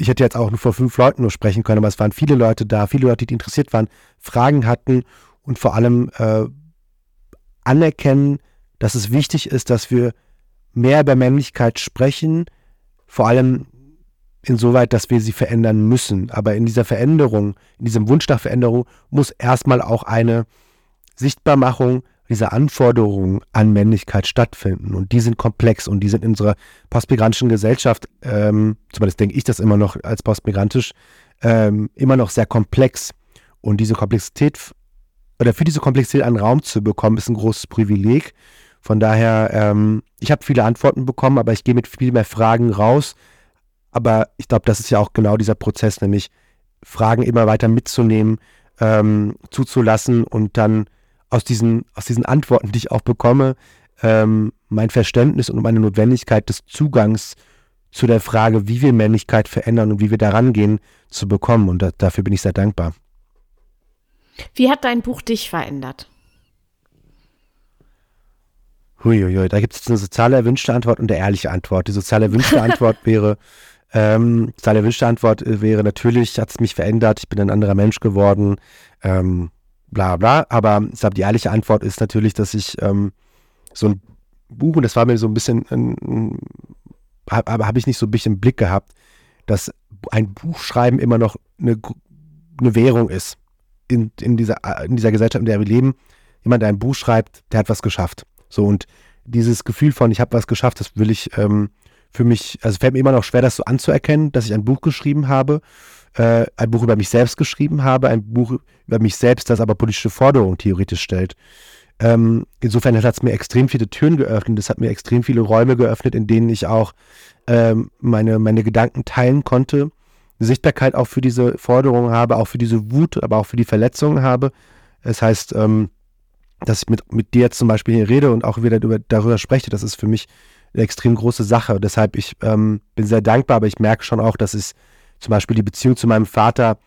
ich hätte jetzt auch nur vor fünf Leuten nur sprechen können, aber es waren viele Leute da, viele Leute, die interessiert waren, Fragen hatten und vor allem äh, anerkennen, dass es wichtig ist, dass wir mehr über Männlichkeit sprechen, vor allem insoweit, dass wir sie verändern müssen. Aber in dieser Veränderung, in diesem Wunsch nach Veränderung muss erstmal auch eine Sichtbarmachung dieser Anforderungen an Männlichkeit stattfinden. Und die sind komplex und die sind in unserer postmigrantischen Gesellschaft, ähm, zumindest denke ich das immer noch als postmigrantisch, ähm, immer noch sehr komplex. Und diese Komplexität, oder für diese Komplexität einen Raum zu bekommen, ist ein großes Privileg. Von daher, ähm, ich habe viele Antworten bekommen, aber ich gehe mit viel mehr Fragen raus. Aber ich glaube, das ist ja auch genau dieser Prozess, nämlich Fragen immer weiter mitzunehmen, ähm, zuzulassen und dann aus diesen, aus diesen Antworten, die ich auch bekomme, ähm, mein Verständnis und meine Notwendigkeit des Zugangs zu der Frage, wie wir Männlichkeit verändern und wie wir daran gehen, zu bekommen. Und da, dafür bin ich sehr dankbar. Wie hat dein Buch dich verändert? Huiuiui, da gibt es eine soziale erwünschte Antwort und eine ehrliche Antwort. Die soziale erwünschte Antwort wäre, ähm, soziale erwünschte Antwort wäre natürlich, hat es mich verändert, ich bin ein anderer Mensch geworden. Ähm, bla bla. Aber ich glaube, die ehrliche Antwort ist natürlich, dass ich ähm, so ein Buch, und das war mir so ein bisschen, ähm, aber habe ich nicht so ein bisschen im Blick gehabt, dass ein Buchschreiben immer noch eine, eine Währung ist in, in, dieser, in dieser Gesellschaft, in der wir leben. Jemand, der ein Buch schreibt, der hat was geschafft. So und dieses Gefühl von, ich habe was geschafft, das will ich ähm, für mich, also fällt mir immer noch schwer, das so anzuerkennen, dass ich ein Buch geschrieben habe äh, ein Buch über mich selbst geschrieben habe, ein Buch über mich selbst, das aber politische Forderungen theoretisch stellt. Ähm, insofern hat es mir extrem viele Türen geöffnet, es hat mir extrem viele Räume geöffnet, in denen ich auch ähm, meine, meine Gedanken teilen konnte, Sichtbarkeit auch für diese Forderungen habe, auch für diese Wut, aber auch für die Verletzungen habe. Das heißt, ähm, dass ich mit, mit dir jetzt zum Beispiel hier rede und auch wieder darüber, darüber spreche, das ist für mich eine extrem große Sache. Deshalb, ich ähm, bin sehr dankbar, aber ich merke schon auch, dass es zum Beispiel die Beziehung zu meinem Vater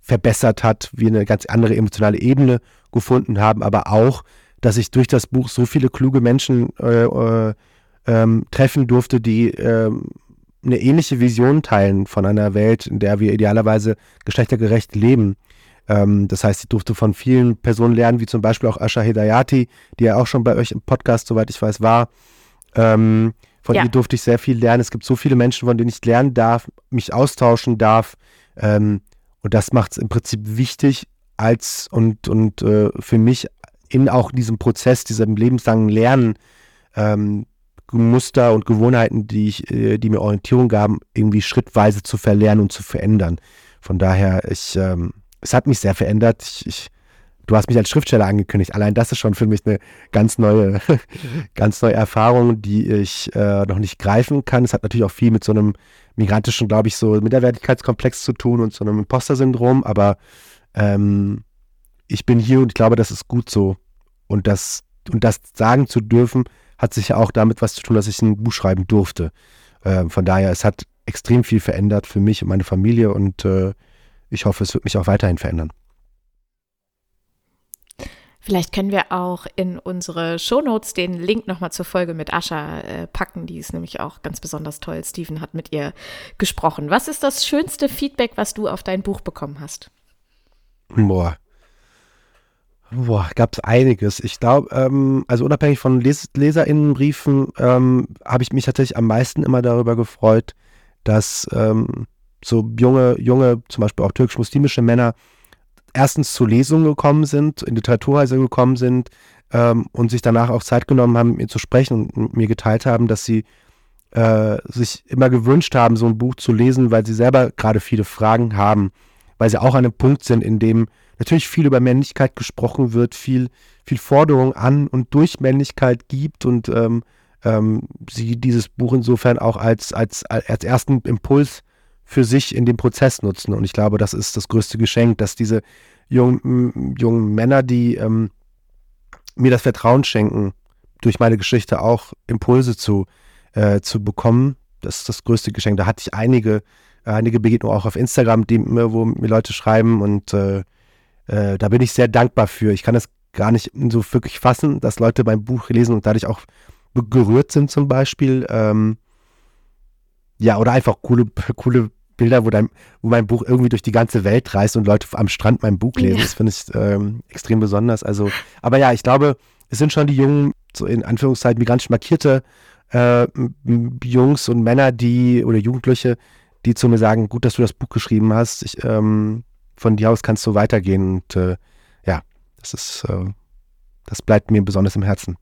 verbessert hat, wir eine ganz andere emotionale Ebene gefunden haben, aber auch, dass ich durch das Buch so viele kluge Menschen äh, äh, ähm, treffen durfte, die äh, eine ähnliche Vision teilen von einer Welt, in der wir idealerweise geschlechtergerecht leben. Ähm, das heißt, ich durfte von vielen Personen lernen, wie zum Beispiel auch Asha Hedayati, die ja auch schon bei euch im Podcast, soweit ich weiß, war. Ähm, von ja. ihr durfte ich sehr viel lernen. Es gibt so viele Menschen, von denen ich lernen darf, mich austauschen darf. Ähm, und das macht es im Prinzip wichtig als und, und äh, für mich in auch diesem Prozess, diesem lebenslangen Lernen, ähm, Muster und Gewohnheiten, die, ich, äh, die mir Orientierung gaben, irgendwie schrittweise zu verlernen und zu verändern. Von daher, ich, ähm, es hat mich sehr verändert. Ich, ich du hast mich als Schriftsteller angekündigt. Allein das ist schon für mich eine ganz neue, ganz neue Erfahrung, die ich äh, noch nicht greifen kann. Es hat natürlich auch viel mit so einem migrantischen, glaube ich, so Minderwertigkeitskomplex zu tun und so einem Imposter-Syndrom, aber ähm, ich bin hier und ich glaube, das ist gut so. Und das, und das sagen zu dürfen, hat sich ja auch damit was zu tun, dass ich ein Buch schreiben durfte. Äh, von daher, es hat extrem viel verändert für mich und meine Familie und äh, ich hoffe, es wird mich auch weiterhin verändern. Vielleicht können wir auch in unsere Shownotes den Link nochmal zur Folge mit Ascha äh, packen. Die ist nämlich auch ganz besonders toll. Steven hat mit ihr gesprochen. Was ist das schönste Feedback, was du auf dein Buch bekommen hast? Boah. Boah, gab es einiges. Ich glaube, ähm, also unabhängig von Les LeserInnenbriefen, ähm, habe ich mich tatsächlich am meisten immer darüber gefreut, dass ähm, so junge, junge, zum Beispiel auch türkisch-muslimische Männer erstens zu Lesungen gekommen sind, in Literaturhäuser gekommen sind ähm, und sich danach auch Zeit genommen haben, mit mir zu sprechen und mir geteilt haben, dass sie äh, sich immer gewünscht haben, so ein Buch zu lesen, weil sie selber gerade viele Fragen haben, weil sie auch an einem Punkt sind, in dem natürlich viel über Männlichkeit gesprochen wird, viel, viel Forderung an und durch Männlichkeit gibt und ähm, ähm, sie dieses Buch insofern auch als, als, als ersten Impuls für sich in dem Prozess nutzen. Und ich glaube, das ist das größte Geschenk, dass diese jungen, jungen Männer, die ähm, mir das Vertrauen schenken, durch meine Geschichte auch Impulse zu, äh, zu bekommen, das ist das größte Geschenk. Da hatte ich einige, einige Begegnungen auch auf Instagram, die, wo mir Leute schreiben und äh, äh, da bin ich sehr dankbar für. Ich kann das gar nicht so wirklich fassen, dass Leute mein Buch lesen und dadurch auch gerührt sind zum Beispiel. Ähm, ja, oder einfach coole, coole Bilder, wo, dein, wo mein Buch irgendwie durch die ganze Welt reist und Leute am Strand mein Buch lesen. Ja. Das finde ich ähm, extrem besonders. Also, aber ja, ich glaube, es sind schon die jungen, so in Anführungszeichen migrantisch markierte äh, Jungs und Männer, die oder Jugendliche, die zu mir sagen, gut, dass du das Buch geschrieben hast. Ich, ähm, von dir aus kannst du weitergehen. Und äh, ja, das ist, äh, das bleibt mir besonders im Herzen.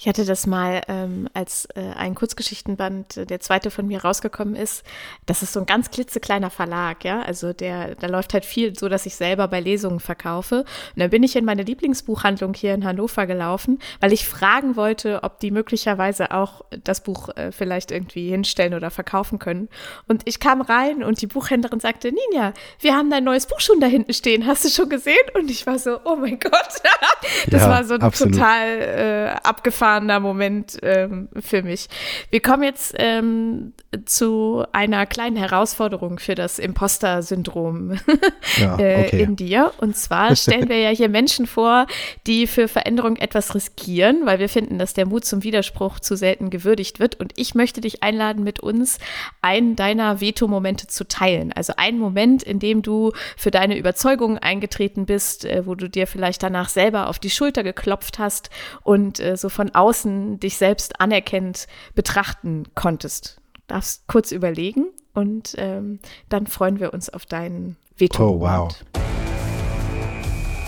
Ich hatte das mal, ähm, als äh, ein Kurzgeschichtenband, äh, der zweite von mir rausgekommen ist. Das ist so ein ganz klitzekleiner Verlag, ja. Also der, da läuft halt viel so, dass ich selber bei Lesungen verkaufe. Und dann bin ich in meine Lieblingsbuchhandlung hier in Hannover gelaufen, weil ich fragen wollte, ob die möglicherweise auch das Buch äh, vielleicht irgendwie hinstellen oder verkaufen können. Und ich kam rein und die Buchhändlerin sagte, Ninja, wir haben dein neues Buch schon da hinten stehen. Hast du schon gesehen? Und ich war so, oh mein Gott. das ja, war so absolut. total äh, abgefahren abgefahrender Moment ähm, für mich. Wir kommen jetzt ähm, zu einer kleinen Herausforderung für das Imposter-Syndrom ja, äh, okay. in dir. Und zwar stellen wir ja hier Menschen vor, die für Veränderung etwas riskieren, weil wir finden, dass der Mut zum Widerspruch zu selten gewürdigt wird. Und ich möchte dich einladen, mit uns einen deiner Veto-Momente zu teilen. Also einen Moment, in dem du für deine Überzeugungen eingetreten bist, äh, wo du dir vielleicht danach selber auf die Schulter geklopft hast und äh, so von außen dich selbst anerkennend betrachten konntest. Du darfst kurz überlegen und ähm, dann freuen wir uns auf deinen veto Oh, wow.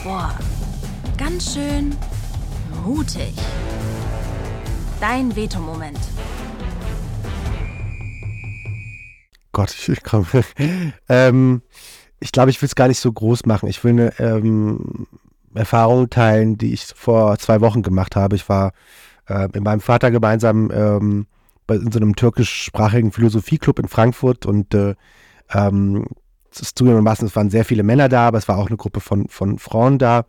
Boah, ganz schön mutig. Dein Veto-Moment. Gott, ich komme. ähm, ich glaube, ich will es gar nicht so groß machen. Ich will eine ähm, Erfahrung teilen, die ich vor zwei Wochen gemacht habe. Ich war äh, mit meinem Vater gemeinsam ähm, in so einem türkischsprachigen Philosophieclub in Frankfurt und äh, ähm, es waren sehr viele Männer da, aber es war auch eine Gruppe von, von Frauen da.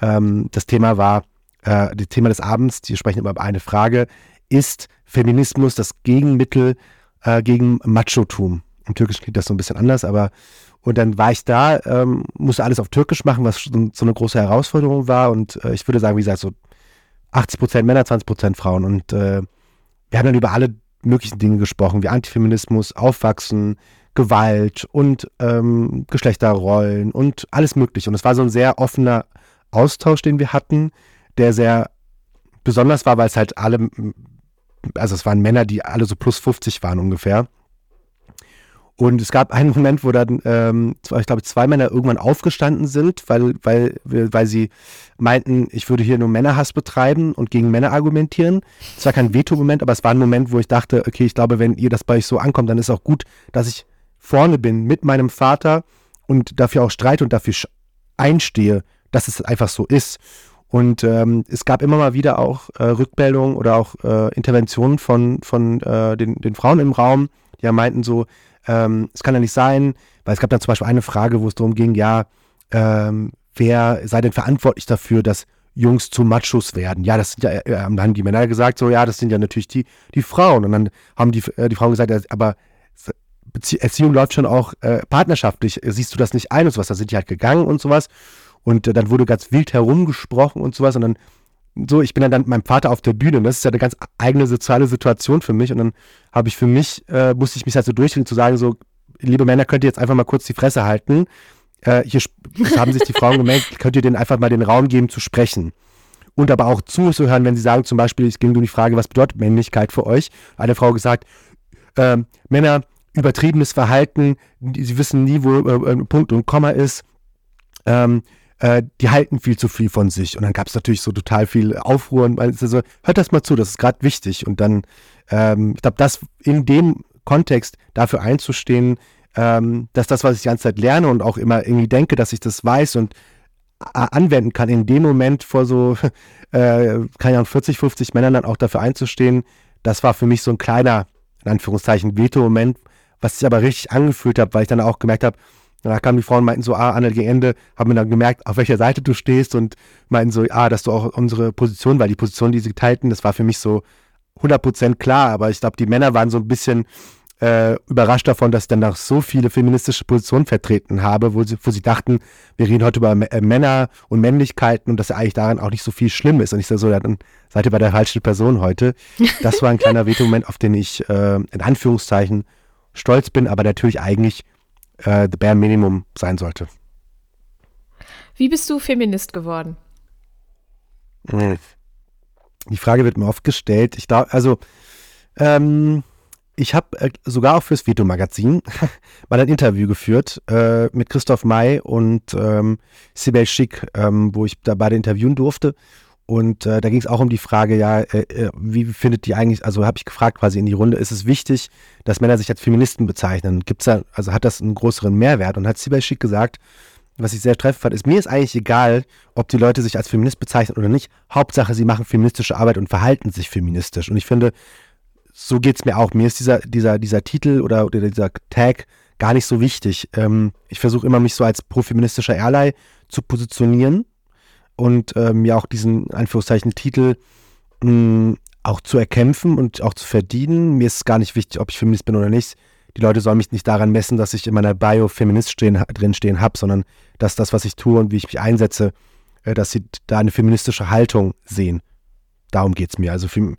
Ähm, das Thema war, äh, das Thema des Abends, die sprechen über eine Frage, ist Feminismus das Gegenmittel äh, gegen Machotum? Im Türkischen klingt das so ein bisschen anders, aber und dann war ich da, ähm, musste alles auf Türkisch machen, was so, eine große Herausforderung war. Und äh, ich würde sagen, wie gesagt, so 80 Prozent Männer, 20 Prozent Frauen. Und äh, wir haben dann über alle möglichen Dinge gesprochen, wie Antifeminismus, Aufwachsen, Gewalt und ähm, Geschlechterrollen und alles Mögliche. Und es war so ein sehr offener Austausch, den wir hatten, der sehr besonders war, weil es halt alle, also es waren Männer, die alle so plus 50 waren ungefähr. Und es gab einen Moment, wo dann, ähm, ich glaube, zwei Männer irgendwann aufgestanden sind, weil, weil, weil sie meinten, ich würde hier nur Männerhass betreiben und gegen Männer argumentieren. Es war kein Veto-Moment, aber es war ein Moment, wo ich dachte, okay, ich glaube, wenn ihr das bei euch so ankommt, dann ist auch gut, dass ich vorne bin mit meinem Vater und dafür auch streite und dafür einstehe, dass es einfach so ist. Und ähm, es gab immer mal wieder auch äh, Rückmeldungen oder auch äh, Interventionen von, von äh, den, den Frauen im Raum, die ja meinten so, ähm, es kann ja nicht sein, weil es gab dann zum Beispiel eine Frage, wo es darum ging, ja, ähm, wer sei denn verantwortlich dafür, dass Jungs zu Machos werden? Ja, das sind ja, äh, haben die Männer gesagt, so, ja, das sind ja natürlich die, die Frauen. Und dann haben die, äh, die Frauen gesagt, aber Bezie Erziehung läuft schon auch äh, partnerschaftlich. Siehst du das nicht ein und sowas? Da sind die halt gegangen und sowas. Und äh, dann wurde ganz wild herumgesprochen und sowas. Und dann so, ich bin dann mit meinem Vater auf der Bühne und das ist ja eine ganz eigene soziale Situation für mich und dann habe ich für mich, äh, musste ich mich halt so durchringen zu sagen, so, liebe Männer, könnt ihr jetzt einfach mal kurz die Fresse halten. Äh, hier haben sich die Frauen gemeldet, könnt ihr denen einfach mal den Raum geben zu sprechen. Und aber auch zuzuhören, wenn sie sagen, zum Beispiel, es ging um die Frage, was bedeutet Männlichkeit für euch? Eine Frau gesagt, äh, Männer, übertriebenes Verhalten, sie wissen nie, wo äh, Punkt und Komma ist. Ähm, äh, die halten viel zu viel von sich. Und dann gab es natürlich so total viel Aufruhr und also, hört das mal zu, das ist gerade wichtig. Und dann, ähm, ich glaube, das in dem Kontext dafür einzustehen, ähm, dass das, was ich die ganze Zeit lerne und auch immer irgendwie denke, dass ich das weiß und anwenden kann, in dem Moment vor so, äh, keine Ahnung, 40, 50 Männern dann auch dafür einzustehen, das war für mich so ein kleiner, in Anführungszeichen, Veto-Moment, was sich aber richtig angefühlt hat, weil ich dann auch gemerkt habe, da kamen die Frauen und meinten so, ah, Anne, gegen Ende haben wir dann gemerkt, auf welcher Seite du stehst und meinten so, ah, dass du auch unsere Position, weil die Position, die sie teilten, das war für mich so 100% klar, aber ich glaube, die Männer waren so ein bisschen äh, überrascht davon, dass ich dann noch so viele feministische Positionen vertreten habe, wo sie, wo sie dachten, wir reden heute über äh, Männer und Männlichkeiten und dass ja eigentlich daran auch nicht so viel schlimm ist. Und ich sage so, dann seid ihr bei der falschen Person heute. Das war ein kleiner Veto-Moment, auf den ich äh, in Anführungszeichen stolz bin, aber natürlich eigentlich äh, the bare minimum sein sollte. Wie bist du Feminist geworden? Hm. Die Frage wird mir oft gestellt. Ich glaube, also ähm, ich habe äh, sogar auch fürs Veto-Magazin mal ein Interview geführt äh, mit Christoph May und ähm, Sibel Schick, ähm, wo ich da beide interviewen durfte. Und äh, da ging es auch um die Frage, ja, äh, äh, wie findet die eigentlich, also habe ich gefragt quasi in die Runde, ist es wichtig, dass Männer sich als Feministen bezeichnen? Gibt's da, also hat das einen größeren Mehrwert? Und hat Schick gesagt, was ich sehr treffend fand, ist, mir ist eigentlich egal, ob die Leute sich als Feminist bezeichnen oder nicht. Hauptsache, sie machen feministische Arbeit und verhalten sich feministisch. Und ich finde, so geht es mir auch. Mir ist dieser, dieser, dieser Titel oder, oder dieser Tag gar nicht so wichtig. Ähm, ich versuche immer, mich so als profeministischer Ally zu positionieren und ähm, mir auch diesen Anführungszeichen Titel mh, hm, auch zu erkämpfen und auch zu verdienen. Mir ist gar nicht wichtig, ob ich Feminist bin oder nicht. Die Leute sollen mich nicht daran messen, dass ich in meiner Bio Feminist stehen, drinstehen habe, sondern dass das, was ich tue und wie ich mich einsetze, äh, dass sie da eine feministische Haltung sehen. Darum geht es mir. Also für,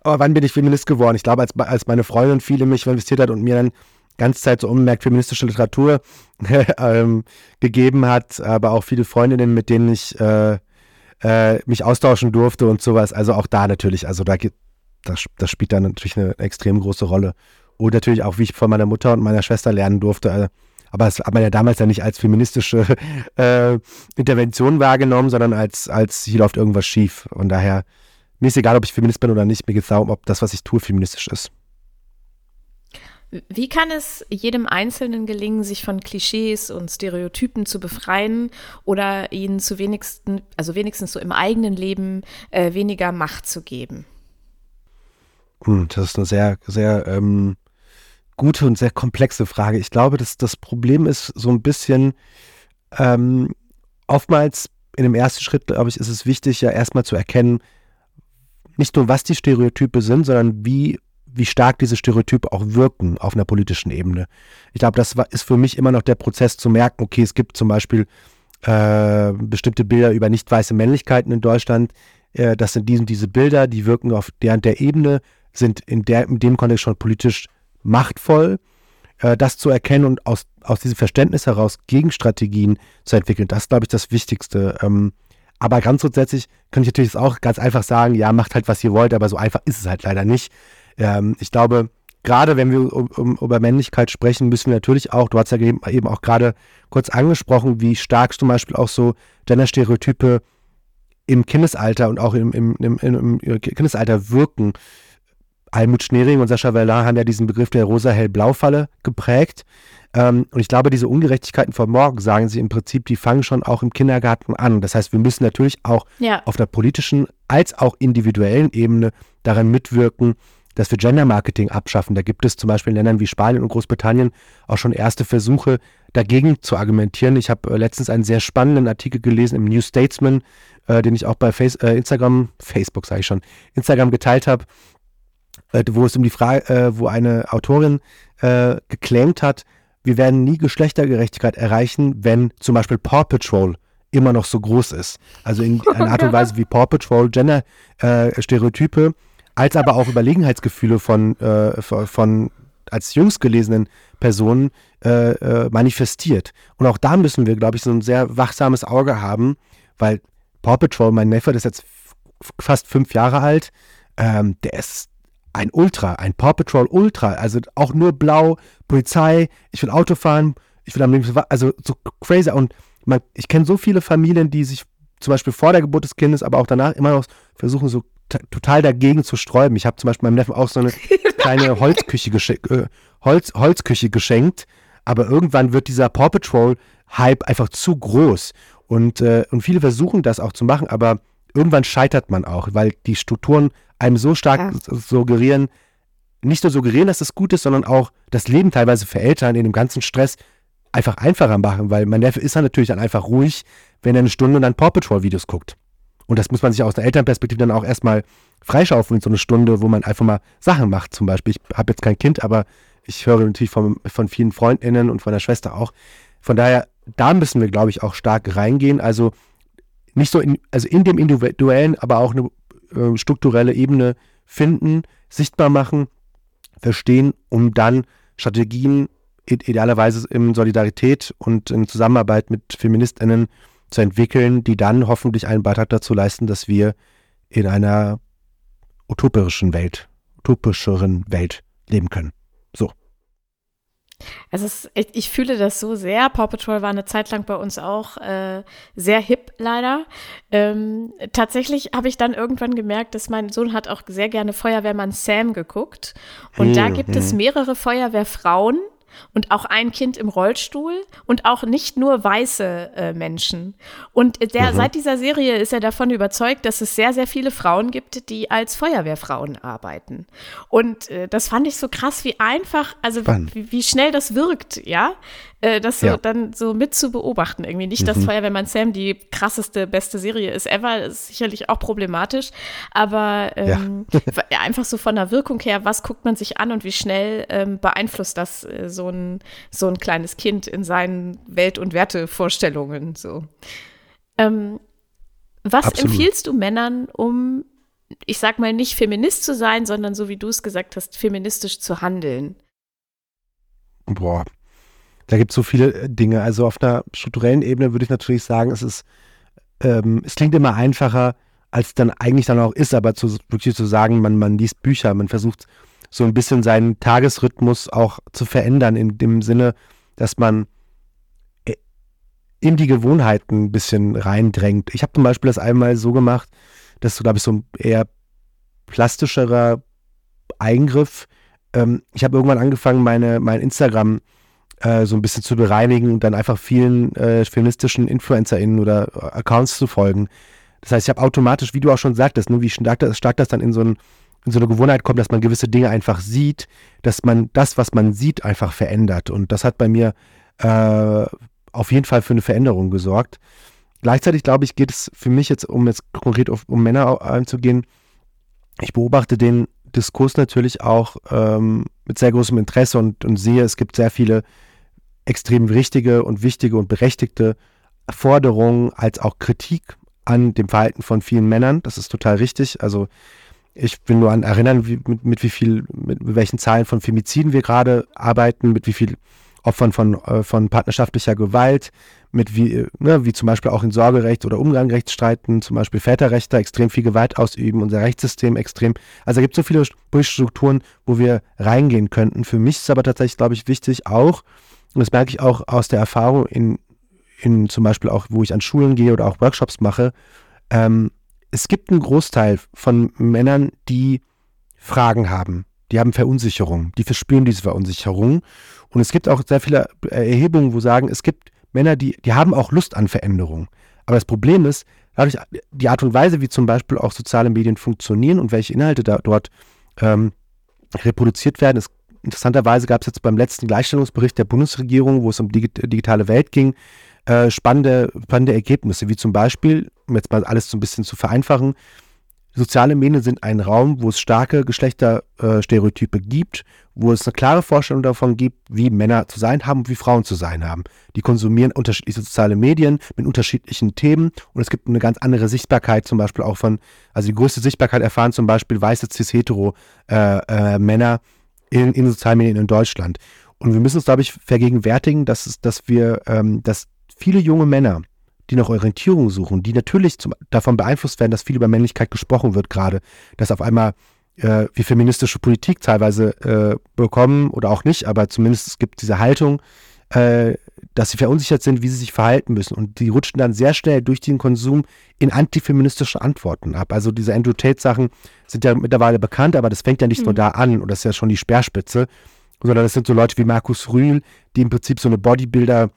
aber wann bin ich Feminist geworden? Ich glaube, als, als meine Freundin viel mich investiert hat und mir dann ganze Zeit so unbemerkt feministische Literatur ähm, gegeben hat, aber auch viele Freundinnen, mit denen ich äh, äh, mich austauschen durfte und sowas. Also auch da natürlich, also da gibt, das, das spielt dann natürlich eine extrem große Rolle. Und natürlich auch, wie ich von meiner Mutter und meiner Schwester lernen durfte. Äh, aber das hat man ja damals ja nicht als feministische äh, Intervention wahrgenommen, sondern als, als hier läuft irgendwas schief. Von daher mir ist egal, ob ich Feminist bin oder nicht, mir geht es darum, ob das, was ich tue, feministisch ist. Wie kann es jedem Einzelnen gelingen, sich von Klischees und Stereotypen zu befreien oder ihnen zu wenigsten, also wenigstens so im eigenen Leben äh, weniger Macht zu geben? Hm, das ist eine sehr, sehr ähm, gute und sehr komplexe Frage. Ich glaube, dass das Problem ist so ein bisschen ähm, oftmals in dem ersten Schritt, glaube ich, ist es wichtig, ja erstmal zu erkennen, nicht nur, was die Stereotype sind, sondern wie, wie stark diese Stereotype auch wirken auf einer politischen Ebene. Ich glaube, das ist für mich immer noch der Prozess zu merken, okay, es gibt zum Beispiel äh, bestimmte Bilder über nicht weiße Männlichkeiten in Deutschland. Äh, das sind diese, diese Bilder, die wirken auf deren der Ebene, sind in, der, in dem Kontext schon politisch machtvoll. Äh, das zu erkennen und aus, aus diesem Verständnis heraus Gegenstrategien zu entwickeln, das ist, glaube ich, das Wichtigste. Ähm, aber ganz grundsätzlich könnte ich natürlich auch ganz einfach sagen, ja, macht halt, was ihr wollt, aber so einfach ist es halt leider nicht. Ähm, ich glaube, gerade wenn wir um, um, über Männlichkeit sprechen, müssen wir natürlich auch, du hast ja eben, auch gerade kurz angesprochen, wie stark zum Beispiel auch so Gender-Stereotype im Kindesalter und auch im, im, im, im, Kindesalter wirken. Almut Schnering und Sascha Verlin haben ja diesen Begriff der rosa-hell-blau-Falle geprägt. Ähm, und ich glaube, diese Ungerechtigkeiten von morgen, sagen sie im Prinzip, die fangen schon auch im Kindergarten an. Das heißt, wir müssen natürlich auch ja. auf der politischen als auch individuellen Ebene daran mitwirken, dass wir Gender Marketing abschaffen. Da gibt es zum Beispiel in Ländern wie Spanien und Großbritannien auch schon erste Versuche, dagegen zu argumentieren. Ich habe äh, letztens einen sehr spannenden Artikel gelesen im New Statesman, äh, den ich auch bei Face, äh, Instagram, Facebook sage ich schon, Instagram geteilt habe, äh, wo es um die Frage, äh, wo eine Autorin äh, geclaimt hat, wir werden nie Geschlechtergerechtigkeit erreichen, wenn zum Beispiel Paw Patrol immer noch so groß ist. Also in einer Art und Weise wie Paw Patrol Gender-Stereotype, äh, als aber auch Überlegenheitsgefühle von, äh, von als jüngst gelesenen Personen äh, äh, manifestiert. Und auch da müssen wir, glaube ich, so ein sehr wachsames Auge haben, weil Paw Patrol, mein Neffe, der ist jetzt fast fünf Jahre alt, ähm, der ist ein Ultra, ein Paw Patrol Ultra, also auch nur blau, Polizei, ich will Auto fahren, ich will am liebsten, also so crazy. Und man, ich kenne so viele Familien, die sich zum Beispiel vor der Geburt des Kindes, aber auch danach immer noch versuchen, so total dagegen zu sträuben. Ich habe zum Beispiel meinem Neffen auch so eine kleine Holzküche, geschenkt, äh, Holz, Holzküche geschenkt, aber irgendwann wird dieser Paw Patrol Hype einfach zu groß. Und, äh, und viele versuchen das auch zu machen, aber irgendwann scheitert man auch, weil die Strukturen einem so stark ja. suggerieren, nicht nur suggerieren, dass es gut ist, sondern auch das Leben teilweise für Eltern in dem ganzen Stress einfach einfacher machen, weil mein Neffe ist dann natürlich dann einfach ruhig, wenn er eine Stunde dann Paw Patrol Videos guckt. Und das muss man sich aus der Elternperspektive dann auch erstmal freischaufeln, so eine Stunde, wo man einfach mal Sachen macht. Zum Beispiel, ich habe jetzt kein Kind, aber ich höre natürlich von, von vielen FreundInnen und von der Schwester auch. Von daher, da müssen wir, glaube ich, auch stark reingehen. Also nicht so in, also in dem individuellen, aber auch eine äh, strukturelle Ebene finden, sichtbar machen, verstehen, um dann Strategien idealerweise in Solidarität und in Zusammenarbeit mit FeministInnen zu entwickeln, die dann hoffentlich einen Beitrag dazu leisten, dass wir in einer utopischen Welt, utopischeren Welt leben können. So. Es ist, ich, fühle das so sehr. Paw Patrol war eine Zeit lang bei uns auch äh, sehr hip, leider. Ähm, tatsächlich habe ich dann irgendwann gemerkt, dass mein Sohn hat auch sehr gerne Feuerwehrmann Sam geguckt. Und hm, da gibt hm. es mehrere Feuerwehrfrauen, und auch ein Kind im Rollstuhl und auch nicht nur weiße äh, Menschen. Und der, mhm. seit dieser Serie ist er davon überzeugt, dass es sehr, sehr viele Frauen gibt, die als Feuerwehrfrauen arbeiten. Und äh, das fand ich so krass, wie einfach, also wie, wie, schnell das wirkt, ja äh, das so ja. dann so mit zu beobachten. Irgendwie nicht, dass mhm. Feuerwehrmann Sam die krasseste, beste Serie ist ever, ist sicherlich auch problematisch, aber ähm, ja. einfach so von der Wirkung her, was guckt man sich an und wie schnell ähm, beeinflusst das äh, so, ein, so ein kleines Kind in seinen Welt- und Wertevorstellungen so. Ähm, was Absolut. empfiehlst du Männern, um, ich sag mal, nicht Feminist zu sein, sondern so wie du es gesagt hast, feministisch zu handeln? Boah, da gibt es so viele äh, Dinge. Also auf einer strukturellen Ebene würde ich natürlich sagen, es ist, ähm, es klingt immer einfacher, als es dann eigentlich dann auch ist, aber zu, wirklich zu sagen, man, man liest Bücher, man versucht so ein bisschen seinen Tagesrhythmus auch zu verändern, in dem Sinne, dass man äh, in die Gewohnheiten ein bisschen reindrängt. Ich habe zum Beispiel das einmal so gemacht, dass so, glaube ich, so ein eher plastischerer Eingriff. Ähm, ich habe irgendwann angefangen, meine, mein Instagram äh, so ein bisschen zu bereinigen und dann einfach vielen äh, feministischen InfluencerInnen oder Accounts zu folgen. Das heißt, ich habe automatisch, wie du auch schon sagtest, ne, wie stark das, stark das dann in so, ein, in so eine Gewohnheit kommt, dass man gewisse Dinge einfach sieht, dass man das, was man sieht, einfach verändert. Und das hat bei mir äh, auf jeden Fall für eine Veränderung gesorgt. Gleichzeitig, glaube ich, geht es für mich jetzt, um jetzt konkret auf, um Männer einzugehen, ich beobachte den Diskurs natürlich auch ähm, mit sehr großem Interesse und, und sehe, es gibt sehr viele extrem richtige und wichtige und berechtigte Forderungen als auch Kritik an dem Verhalten von vielen Männern. Das ist total richtig. Also ich will nur an erinnern, wie, mit, mit, wie viel, mit, welchen Zahlen von Femiziden wir gerade arbeiten, mit wie viel Opfern von, äh, von partnerschaftlicher Gewalt, mit wie, ne, wie zum Beispiel auch in Sorgerecht oder Umgangsrechtsstreiten, zum Beispiel Väterrechte extrem viel Gewalt ausüben, unser Rechtssystem extrem. Also da gibt es so viele Strukturen, wo wir reingehen könnten. Für mich ist aber tatsächlich, glaube ich, wichtig auch, und das merke ich auch aus der Erfahrung in, in zum Beispiel auch, wo ich an Schulen gehe oder auch Workshops mache, ähm, es gibt einen Großteil von Männern, die Fragen haben. Die haben Verunsicherung, die verspüren diese Verunsicherung. Und es gibt auch sehr viele Erhebungen, wo sagen, es gibt Männer, die, die haben auch Lust an Veränderung. Aber das Problem ist, dadurch die Art und Weise, wie zum Beispiel auch soziale Medien funktionieren und welche Inhalte da dort ähm, reproduziert werden, ist Interessanterweise gab es jetzt beim letzten Gleichstellungsbericht der Bundesregierung, wo es um die digitale Welt ging, äh, spannende, spannende Ergebnisse, wie zum Beispiel, um jetzt mal alles so ein bisschen zu vereinfachen, soziale Medien sind ein Raum, wo es starke Geschlechterstereotype gibt, wo es eine klare Vorstellung davon gibt, wie Männer zu sein haben und wie Frauen zu sein haben. Die konsumieren unterschiedliche soziale Medien mit unterschiedlichen Themen und es gibt eine ganz andere Sichtbarkeit zum Beispiel auch von, also die größte Sichtbarkeit erfahren zum Beispiel weiße cis-hetero-Männer, äh, äh, in, in sozialen Medien in Deutschland. Und wir müssen uns, glaube ich, vergegenwärtigen, dass, es, dass wir, ähm, dass viele junge Männer, die nach Orientierung suchen, die natürlich zum, davon beeinflusst werden, dass viel über Männlichkeit gesprochen wird gerade, dass auf einmal äh, wir feministische Politik teilweise äh, bekommen oder auch nicht, aber zumindest es gibt diese Haltung, äh, dass sie verunsichert sind, wie sie sich verhalten müssen. Und die rutschen dann sehr schnell durch den Konsum in antifeministische Antworten ab. Also diese Andrew Tate-Sachen sind ja mittlerweile bekannt, aber das fängt ja nicht mhm. nur da an und das ist ja schon die Speerspitze, sondern das sind so Leute wie Markus Rühl, die im Prinzip so eine Bodybuilder,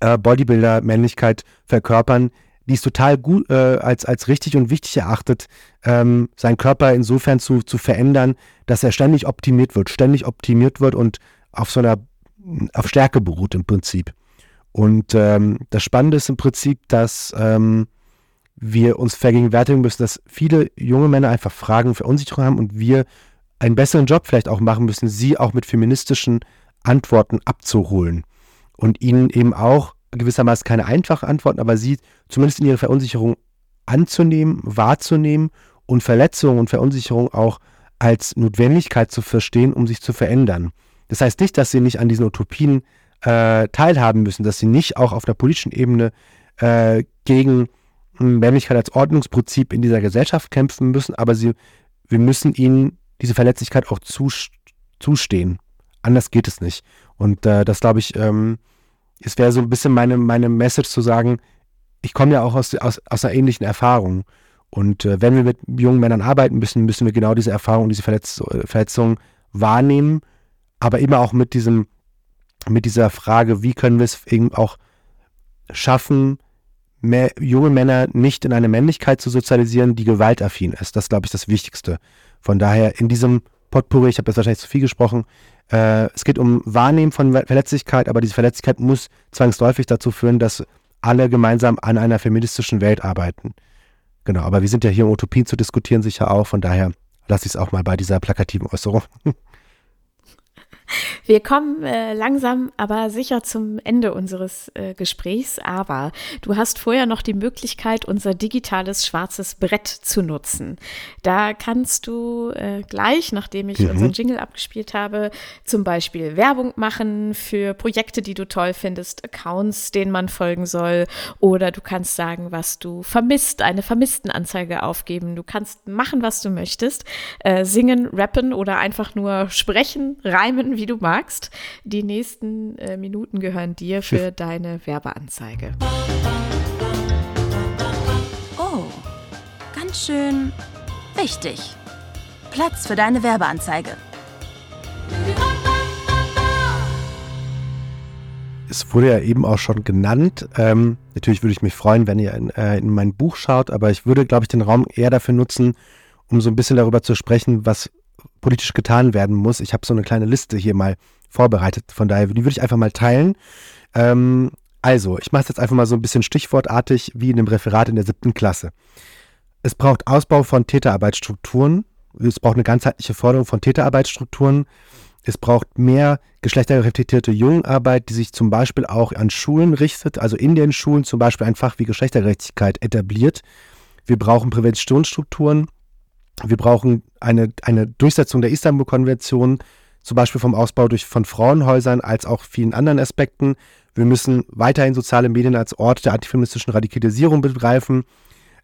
äh, Bodybuilder-Männlichkeit verkörpern, die es total gut äh, als, als richtig und wichtig erachtet, ähm, seinen Körper insofern zu, zu verändern, dass er ständig optimiert wird, ständig optimiert wird und auf so einer auf Stärke beruht im Prinzip. Und ähm, das Spannende ist im Prinzip, dass ähm, wir uns vergegenwärtigen müssen, dass viele junge Männer einfach Fragen, Verunsicherung haben und wir einen besseren Job vielleicht auch machen müssen, sie auch mit feministischen Antworten abzuholen und ihnen eben auch gewissermaßen keine einfachen Antworten, aber sie zumindest in ihrer Verunsicherung anzunehmen, wahrzunehmen und Verletzungen und Verunsicherung auch als Notwendigkeit zu verstehen, um sich zu verändern. Das heißt nicht, dass sie nicht an diesen Utopien äh, teilhaben müssen, dass sie nicht auch auf der politischen Ebene äh, gegen Männlichkeit als Ordnungsprinzip in dieser Gesellschaft kämpfen müssen, aber sie, wir müssen ihnen diese Verletzlichkeit auch zustehen. Anders geht es nicht. Und äh, das glaube ich, ähm, es wäre so ein bisschen meine, meine Message zu sagen, ich komme ja auch aus, aus, aus einer ähnlichen Erfahrung. Und äh, wenn wir mit jungen Männern arbeiten müssen, müssen wir genau diese Erfahrung, diese Verletz Verletzung wahrnehmen, aber immer auch mit diesem, mit dieser Frage, wie können wir es eben auch schaffen, mehr, junge Männer nicht in eine Männlichkeit zu sozialisieren, die gewaltaffin ist. Das glaube ich, das Wichtigste. Von daher in diesem Potpourri, ich habe jetzt wahrscheinlich zu viel gesprochen, äh, es geht um Wahrnehmen von Verletzlichkeit, aber diese Verletzlichkeit muss zwangsläufig dazu führen, dass alle gemeinsam an einer feministischen Welt arbeiten. Genau, aber wir sind ja hier, um Utopien zu diskutieren, sicher auch. Von daher lasse ich es auch mal bei dieser plakativen Äußerung. Wir kommen äh, langsam, aber sicher zum Ende unseres äh, Gesprächs. Aber du hast vorher noch die Möglichkeit, unser digitales schwarzes Brett zu nutzen. Da kannst du äh, gleich, nachdem ich mhm. unseren Jingle abgespielt habe, zum Beispiel Werbung machen für Projekte, die du toll findest, Accounts, denen man folgen soll. Oder du kannst sagen, was du vermisst, eine Vermisstenanzeige aufgeben. Du kannst machen, was du möchtest. Äh, singen, rappen oder einfach nur sprechen, reimen, wie du magst. Die nächsten äh, Minuten gehören dir für deine Werbeanzeige. Oh, ganz schön wichtig. Platz für deine Werbeanzeige. Es wurde ja eben auch schon genannt. Ähm, natürlich würde ich mich freuen, wenn ihr in, äh, in mein Buch schaut, aber ich würde, glaube ich, den Raum eher dafür nutzen, um so ein bisschen darüber zu sprechen, was politisch getan werden muss. Ich habe so eine kleine Liste hier mal vorbereitet, von daher, die würde ich einfach mal teilen. Ähm, also, ich mache es jetzt einfach mal so ein bisschen stichwortartig wie in dem Referat in der siebten Klasse. Es braucht Ausbau von Täterarbeitsstrukturen. Es braucht eine ganzheitliche Forderung von Täterarbeitsstrukturen. Es braucht mehr geschlechterreflektierte Jungenarbeit, die sich zum Beispiel auch an Schulen richtet, also in den Schulen zum Beispiel ein Fach wie Geschlechtergerechtigkeit etabliert. Wir brauchen Präventionsstrukturen. Wir brauchen eine, eine Durchsetzung der Istanbul-Konvention, zum Beispiel vom Ausbau durch, von Frauenhäusern als auch vielen anderen Aspekten. Wir müssen weiterhin soziale Medien als Ort der antifeministischen Radikalisierung begreifen.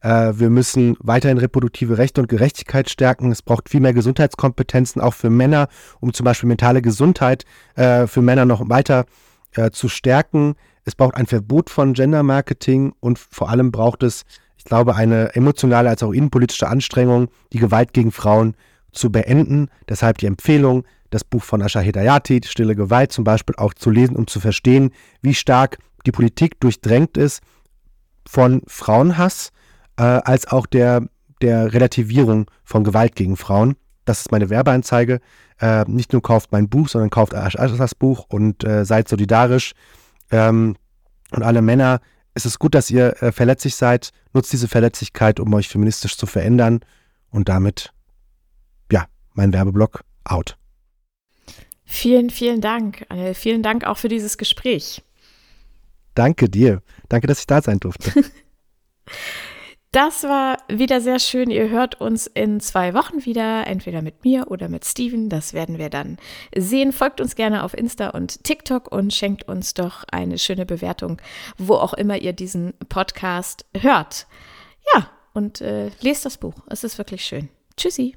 Äh, wir müssen weiterhin reproduktive Rechte und Gerechtigkeit stärken. Es braucht viel mehr Gesundheitskompetenzen, auch für Männer, um zum Beispiel mentale Gesundheit äh, für Männer noch weiter äh, zu stärken. Es braucht ein Verbot von Gender-Marketing und vor allem braucht es ich glaube, eine emotionale als auch innenpolitische Anstrengung, die Gewalt gegen Frauen zu beenden. Deshalb die Empfehlung, das Buch von Asha Hedayati, Stille Gewalt zum Beispiel, auch zu lesen, um zu verstehen, wie stark die Politik durchdrängt ist von Frauenhass, äh, als auch der, der Relativierung von Gewalt gegen Frauen. Das ist meine Werbeanzeige. Äh, nicht nur kauft mein Buch, sondern kauft Ashas Buch und äh, seid solidarisch. Ähm, und alle Männer es ist gut, dass ihr äh, verletzlich seid. Nutzt diese Verletzlichkeit, um euch feministisch zu verändern. Und damit, ja, mein Werbeblock out. Vielen, vielen Dank. Äh, vielen Dank auch für dieses Gespräch. Danke dir. Danke, dass ich da sein durfte. Das war wieder sehr schön. Ihr hört uns in zwei Wochen wieder, entweder mit mir oder mit Steven. Das werden wir dann sehen. Folgt uns gerne auf Insta und TikTok und schenkt uns doch eine schöne Bewertung, wo auch immer ihr diesen Podcast hört. Ja, und äh, lest das Buch. Es ist wirklich schön. Tschüssi.